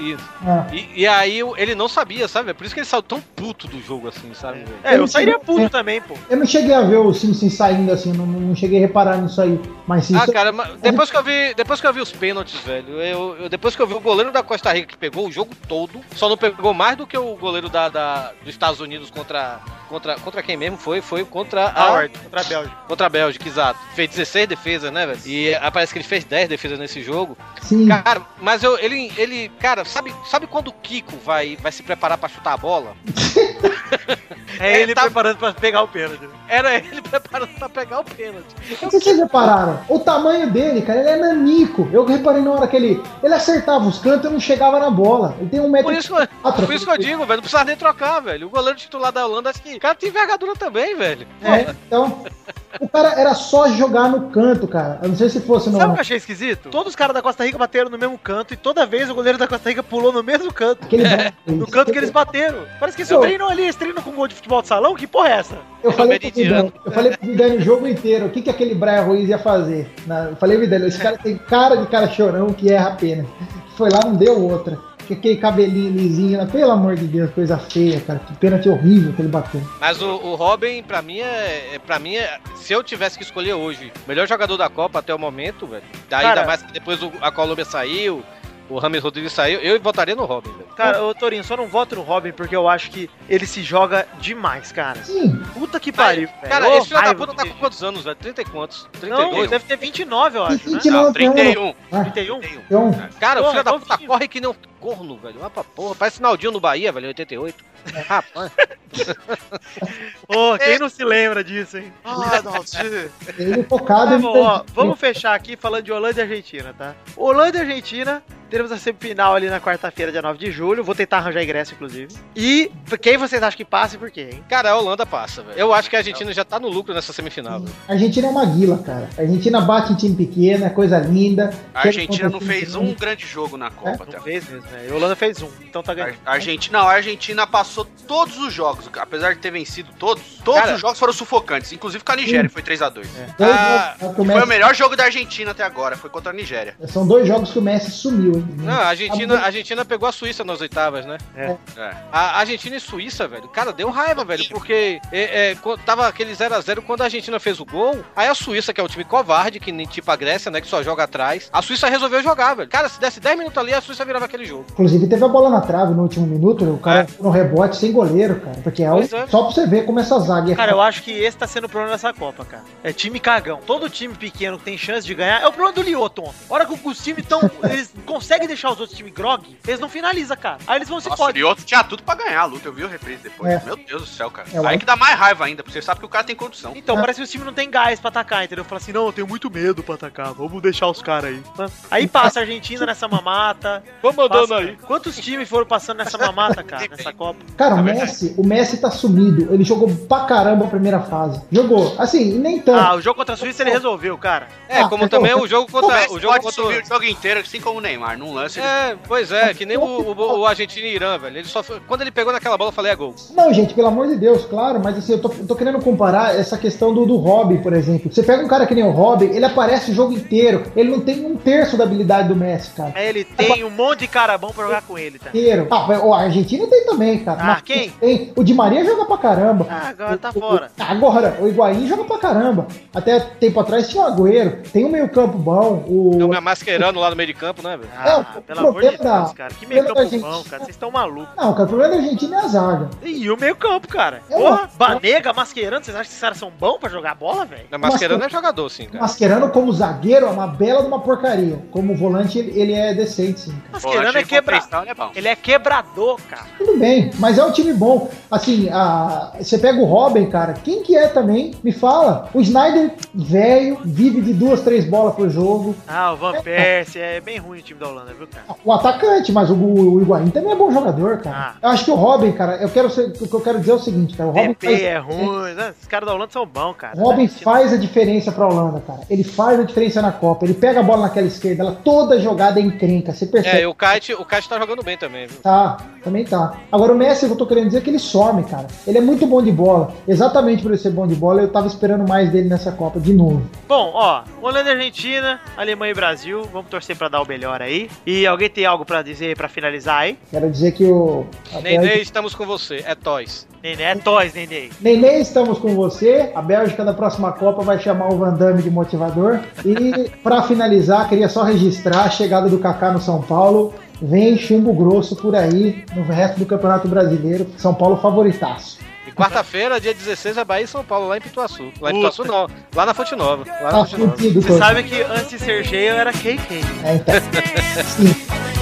Isso. Ah, E, e aí ele não sabia, sabe? É por isso que ele saiu tão puto do jogo assim, sabe? velho? É, eu sairia puto também, pô. eu não cheguei a ver o Simpsons saindo assim, não, não cheguei a reparar nisso aí. Mas Ah, isso- cara, mas depois que eu vi, depois que eu vi os pênaltis, velho, eu, eu- depois que eu vi o goleiro da Costa Rica que pegou o jogo todo, só não pegou mais do que o goleiro da, da- dos Estados Unidos contra contra contra quem mesmo foi? Foi contra a Howard, contra a Bélgica. contra a Bélgica, exato. Fez 16 defesas, né, velho? E ah, parece que ele fez 10 defesas nesse jogo. sim. Cara, mas eu, ele, ele, cara, sabe, sabe quando o Kiko vai, vai se preparar pra chutar a bola? É, É, ele tá- preparando pra pegar o pênalti. Era ele preparando pra pegar o pênalti. Vocês repararam. O tamanho dele, cara, ele é nanico. Eu reparei na hora que ele. Ele acertava os cantos e não chegava na bola. Ele tem um metro Por isso, que quatro. por isso que eu digo, velho, não precisa nem trocar, velho. O goleiro titular da Holanda, acho que o cara tem envergadura também, velho. É, então. O cara era só jogar no canto, cara. Eu não sei se fosse no. Sabe o que eu achei esquisito? Todos os caras da Costa Rica bateram no mesmo canto e toda vez o goleiro da Costa Rica pulou no mesmo canto. Aquele É. No canto que eles bateram. Parece que eles Pô. treinam ali, eles treinam com gol de futebol de salão? Que porra é essa? Eu falei pro. Vidani, eu falei pro Vidani o jogo inteiro, o que, que aquele Brian Ruiz ia fazer? Eu falei, Vidani, esse cara tem cara de cara chorão que erra apenas. Foi lá, não deu outra. Que Aquele cabelinho lisinho, lá, pelo amor de Deus, coisa feia, cara. Que pênalti horrível que ele bateu. Mas o, o Robin, pra mim, é, é. Pra mim, é, se eu tivesse que escolher hoje, o melhor jogador da Copa até o momento, velho. Ainda Cara- mais que depois o- a Colômbia saiu, o Rames Rodrigues saiu, eu votaria no Robin, velho. Cara, ô Torinho, só não voto no Robin porque eu acho que ele se joga demais, cara. Sim, Puta que pariu, velho. Cara, esse filho da puta tá com quantos anos, velho? 30 e quantos? Não, 32? ele deve ter 29, eu acho, né? 29 Não, 31. Ah, 31? então, Cara, o Porra, filho da puta corre que nem um corno, velho. Vai pra porra. Parece Naldinho no Bahia, velho, em 88. Rapaz. Ô, quem não se lembra disso, hein? Ah, Naldinho. ele focado Tá em. bom, ó, vamos fechar aqui falando de Holanda e Argentina, tá? Holanda e Argentina, teremos a semifinal ali na quarta-feira, dia 9 de julho. Vou tentar arranjar ingresso, inclusive. E quem vocês acham que passa e por quê, hein? Cara, a Holanda passa, velho. Eu acho que a Argentina já tá no lucro nessa semifinal. A Argentina é uma guila, cara. A Argentina bate em time pequeno, é coisa linda. A Argentina não fez um grande jogo na Copa até Não agora. fez mesmo, né? E a Holanda fez um, então tá ganhando. A Argentina, não, a Argentina passou todos os jogos, apesar de ter vencido todos, todos Cara- os jogos foram sufocantes, inclusive com a Nigéria, foi 3x2. Dois Ah, jogos que o Foi o melhor jogo da Argentina até agora, foi contra a Nigéria. São dois jogos que o Messi sumiu, hein? Não, a Argentina, a Argentina pegou a Suíça nas oitavas, né? É. A Argentina e Suíça, velho, cara, deu raiva, velho, porque é, é, tava aquele 0x0 quando a Argentina fez o gol. Aí a Suíça, que é o time covarde, que nem tipo a Grécia, né, que só joga atrás, a Suíça resolveu jogar, velho. Cara, se desse 10 minutos ali, a Suíça virava aquele jogo. Inclusive teve a bola na trave no último minuto, o cara É. no rebote sem goleiro, cara. Porque é, o- é. só pra você ver como essa zaga é Cara, eu acho que esse tá sendo o problema dessa Copa, cara. É time cagão. Todo time pequeno que tem chance de ganhar. É o problema do Lioto ontem. A hora que os times tão. eles conseguem deixar os outros times grog, eles não finalizam, cara. Aí eles vão se Nossa, o. Lioto tinha tudo pra ganhar a luta, eu vi o reprise depois. É. Meu Deus do céu, cara. É, Aí que dá mais raiva ainda, porque você sabe que o cara tem condição. Então, parece que os times não tem gás pra atacar, entendeu? Fala assim, não, eu tenho muito medo pra atacar, vamos deixar os caras aí. Aí passa a Argentina nessa mamata. Vamos Passa- Quantos times foram passando nessa mamata, cara, nessa Copa? Cara, o É Messi, o Messi tá sumido. Ele jogou pra caramba a primeira fase. Jogou. Assim, nem tanto. Ah, o jogo contra a Suíça ele resolveu, cara. É, Ah, como é também o jogo O contra Messi o jogo pode contra subir o jogo inteiro, assim como o Neymar. Num lance ele É, pois é, que nem o, o, o Argentina e Irã, velho. Ele só foi- quando ele pegou naquela bola, eu falei, é gol. Não, gente, pelo amor de Deus, claro, mas assim, eu tô, tô querendo comparar essa questão do, do Robin, por exemplo. Você pega um cara que nem o Robin, ele aparece o jogo inteiro. Ele não tem um terço da habilidade do Messi, cara. Aí ele tem um monte de cara bom pra jogar com ele, tá? Inteiro. Ah, mas o Argentina tem também, cara. Ah, Mas quem? Tem. O Di Maria joga pra caramba. Ah, agora tá O- o- fora. Agora, o Higuaín joga pra caramba. Até tempo atrás tinha o Agüero. Tem um meio campo bom. O... Estão me masquerando lá no meio de campo, né, velho? Ah, É, o pelo amor de problema da- Deus, cara. Que meio campo bom, cara. Vocês estão malucos. Não, cara, o problema da Argentina é a zaga. E o meio campo, cara. Eu- Porra, Banega, Mascherano, vocês acham que esses caras são bons pra jogar bola, velho? Masquerando é jogador, sim, cara. Mascherano como zagueiro é uma bela de uma porcaria. Como volante, ele, ele é decente, sim. Mascherano é quebra... é. Ele é quebrador, cara. Tudo bem, mas é um time bom. Assim, a, você pega o Robin, cara. Quem que é também? Me fala. O Snyder, velho, vive de duas, três bolas por jogo. Ah, o Van Persie é bem ruim o time da Holanda, viu, cara? O atacante, mas o, o Higuaín também é bom jogador, cara. Eu acho que o Robin, cara, eu quero ser, o que eu quero dizer é o seguinte, cara. O Robin faz, é ruim. né? Os caras da Holanda são bons, cara. o Robin Né? faz a diferença pra Holanda, cara. Ele faz a diferença na Copa. Ele pega a bola naquela esquerda, ela toda jogada é encrenca. Você percebe? É, e o Kite, o Kite tá jogando bem também, viu? Tá, também tá. Agora o Messi, eu tô querendo dizer que ele some, cara. Ele é muito bom de bola. Exatamente por ele ser bom de bola, eu tava esperando mais dele nessa Copa, de novo. Bom, ó, Holanda e Argentina, Alemanha e Brasil, vamos torcer pra dar o melhor aí. E alguém tem algo pra dizer pra finalizar aí? Quero dizer que o. Nenê, Bélgica- estamos com você. É Toys. Nenê, é toys, Nenê. Nenê, estamos com você. A Bélgica da próxima Copa vai chamar o Van Damme de motivador. E pra finalizar, queria só registrar a chegada do Kaká no São Paulo. Vem chumbo grosso por aí no resto do Campeonato Brasileiro. São Paulo favoritaço. E quarta-feira, dia 16, é Bahia e São Paulo, lá em Pituaçu. Lá em Pituaçu não, lá na Fonte Nova. Lá na Tá Fonte Nova. Você sabe que antes de ser G eu era KK. É, então. Sim.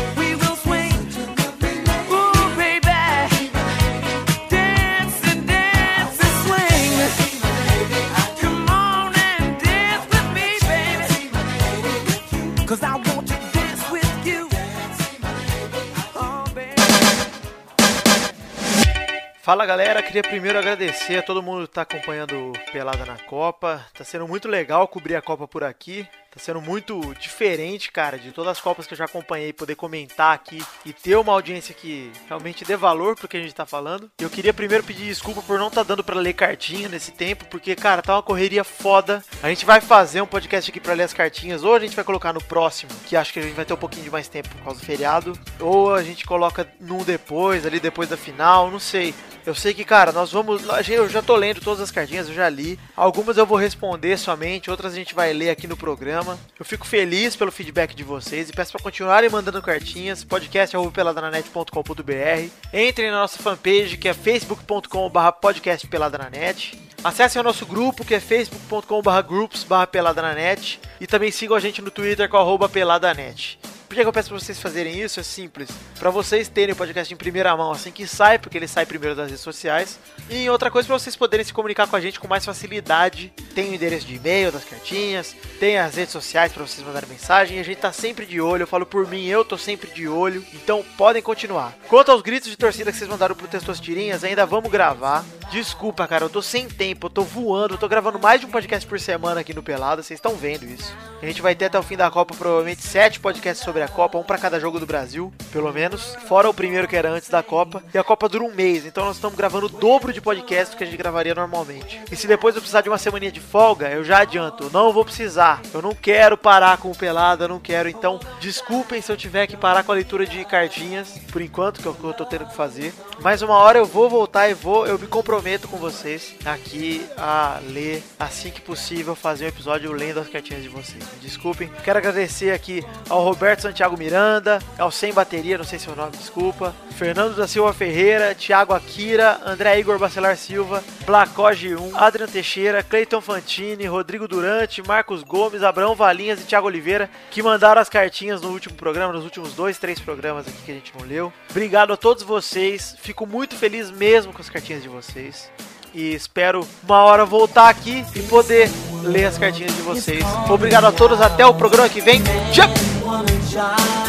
Fala galera, queria primeiro agradecer a todo mundo que tá acompanhando Pelada na Copa. Tá sendo muito legal cobrir a Copa por aqui. Tá sendo muito diferente, cara, de todas as Copas que eu já acompanhei, poder comentar aqui e ter uma audiência que realmente dê valor pro que a gente tá falando. Eu queria primeiro pedir desculpa por não tá dando pra ler cartinha nesse tempo, porque, cara, tá uma correria foda. A gente vai fazer um podcast aqui pra ler as cartinhas, ou a gente vai colocar no próximo, que acho que a gente vai ter um pouquinho de mais tempo por causa do feriado, ou a gente coloca num depois, ali depois da final, não sei. Eu sei que, cara, nós vamos. Eu já tô lendo todas as cartinhas, eu já li. Algumas eu vou responder somente, outras a gente vai ler aqui no programa. Eu fico feliz pelo feedback de vocês e peço para continuarem mandando cartinhas. podcast.peladananet.com.br. Entrem na nossa fanpage que é facebook.com.br podcastpeladananet. Acessem o nosso grupo que é facebook.com.br groups.peladananet. E também sigam a gente no Twitter com peladanet. Por que eu peço pra vocês fazerem isso? É simples. Pra vocês terem o podcast em primeira mão assim que sai, porque ele sai primeiro das redes sociais. E outra coisa, pra vocês poderem se comunicar com a gente com mais facilidade. Tem o endereço de e-mail das cartinhas, tem as redes sociais pra vocês mandarem mensagem. A gente tá sempre de olho. Eu falo por mim, eu tô sempre de olho. Então podem continuar. Quanto aos gritos de torcida que vocês mandaram pro Testosterinhas, ainda vamos gravar. Desculpa, cara, eu tô sem tempo, eu tô voando, eu tô gravando mais de um podcast por semana aqui no Pelada, vocês estão vendo isso. A gente vai ter até o fim da Copa provavelmente sete podcasts sobre a Copa, um pra cada jogo do Brasil, pelo menos. Fora o primeiro que era antes da Copa. E a Copa dura um mês, então nós estamos gravando o dobro de podcast que a gente gravaria normalmente. E se depois eu precisar de uma semaninha de folga, eu já adianto, não vou precisar. Eu não quero parar com o Pelada, não quero. Então, desculpem se eu tiver que parar com a leitura de cartinhas, por enquanto, que é o que eu tô tendo que fazer. Mas uma hora eu vou voltar e vou, eu me comprometo com vocês aqui a ler, assim que possível, fazer um episódio lendo as cartinhas de vocês. Desculpem. Quero agradecer aqui ao Roberto Santiago Miranda, ao Sem Bateria, não sei se é o nome, desculpa. Fernando da Silva Ferreira, Thiago Akira, André Igor Bacelar Silva, Blacoge 1, Adrian Teixeira, Cleiton Fantini, Rodrigo Durante, Marcos Gomes, Abraão Valinhas e Thiago Oliveira, que mandaram as cartinhas no último programa, nos últimos dois, três programas aqui que a gente não leu. Obrigado a todos vocês, fico muito feliz mesmo com as cartinhas de vocês. E espero uma hora voltar aqui e poder ler as cartinhas de vocês. Obrigado a todos, até o programa que vem. Tchau! shine.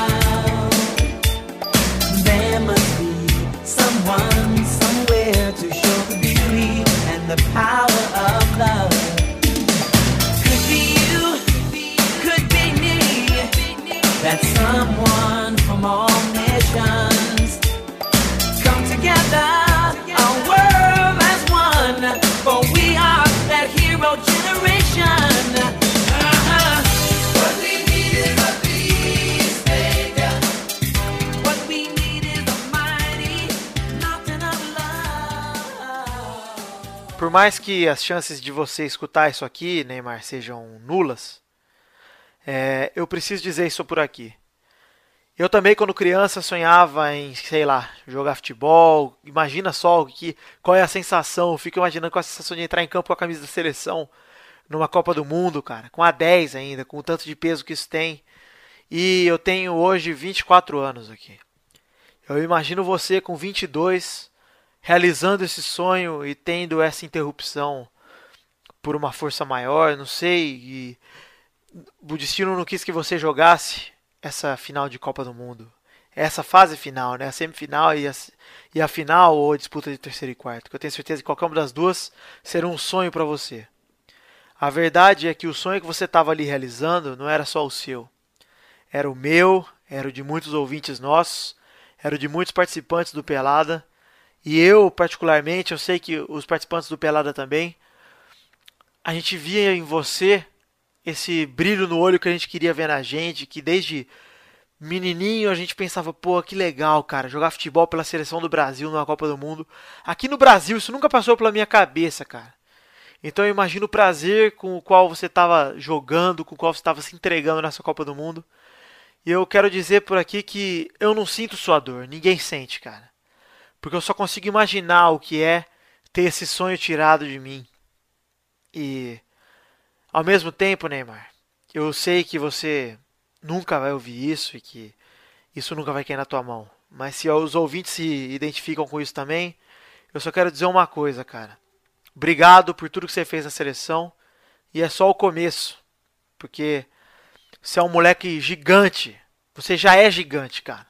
Por mais que as chances de você escutar isso aqui, Neymar, sejam nulas, é, eu preciso dizer isso por aqui. Eu também, quando criança, sonhava em, sei lá, jogar futebol. Imagina só que, qual é a sensação. Eu fico imaginando qual é a sensação de entrar em campo com a camisa da seleção numa Copa do Mundo, cara. Com a 10 ainda, com o tanto de peso que isso tem. E eu tenho hoje 24 anos aqui. Eu imagino você com 22 realizando esse sonho e tendo essa interrupção por uma força maior, não sei. E o destino não quis que você jogasse essa final de Copa do Mundo. Essa fase final, né? A semifinal e a, e a final ou a disputa de terceiro e quarto. Que eu tenho certeza que qualquer uma das duas será um sonho para você. A verdade é que o sonho que você estava ali realizando não era só o seu. Era o meu, era o de muitos ouvintes nossos, era o de muitos participantes do Pelada. E eu, particularmente, eu sei que os participantes do Pelada também, a gente via em você esse brilho no olho que a gente queria ver na gente, que desde menininho a gente pensava, pô, que legal, cara, jogar futebol pela seleção do Brasil numa Copa do Mundo. Aqui no Brasil isso nunca passou pela minha cabeça, cara. Então eu imagino o prazer com o qual você estava jogando, com o qual você estava se entregando nessa Copa do Mundo. E eu quero dizer por aqui que eu não sinto sua dor, ninguém sente, cara. Porque eu só consigo imaginar o que é ter esse sonho tirado de mim. E ao mesmo tempo, Neymar, eu sei que você nunca vai ouvir isso e que isso nunca vai cair na tua mão. Mas se os ouvintes se identificam com isso também, eu só quero dizer uma coisa, cara. Obrigado por tudo que você fez na seleção. E é só o começo. Porque você é um moleque gigante. Você já é gigante, cara.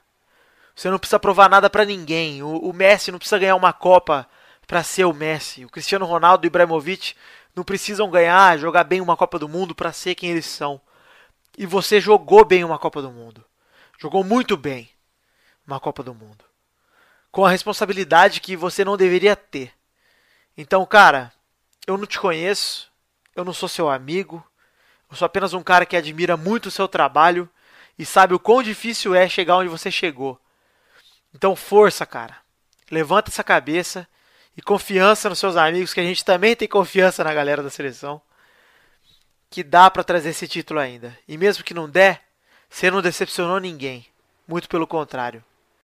Você não precisa provar nada para ninguém. O, o, Messi não precisa ganhar uma Copa para ser o Messi. O Cristiano Ronaldo e o Ibrahimovic não precisam ganhar, jogar bem uma Copa do Mundo para ser quem eles são. E você jogou bem uma Copa do Mundo. Jogou muito bem uma Copa do Mundo. Com a responsabilidade que você não deveria ter. Então, cara, eu não te conheço, eu não sou seu amigo, eu sou apenas um cara que admira muito o seu trabalho e sabe o quão difícil é chegar onde você chegou. Então, força, cara. Levanta essa cabeça e confiança nos seus amigos, que a gente também tem confiança na galera da seleção, que dá para trazer esse título ainda. E mesmo que não der, você não decepcionou ninguém. Muito pelo contrário.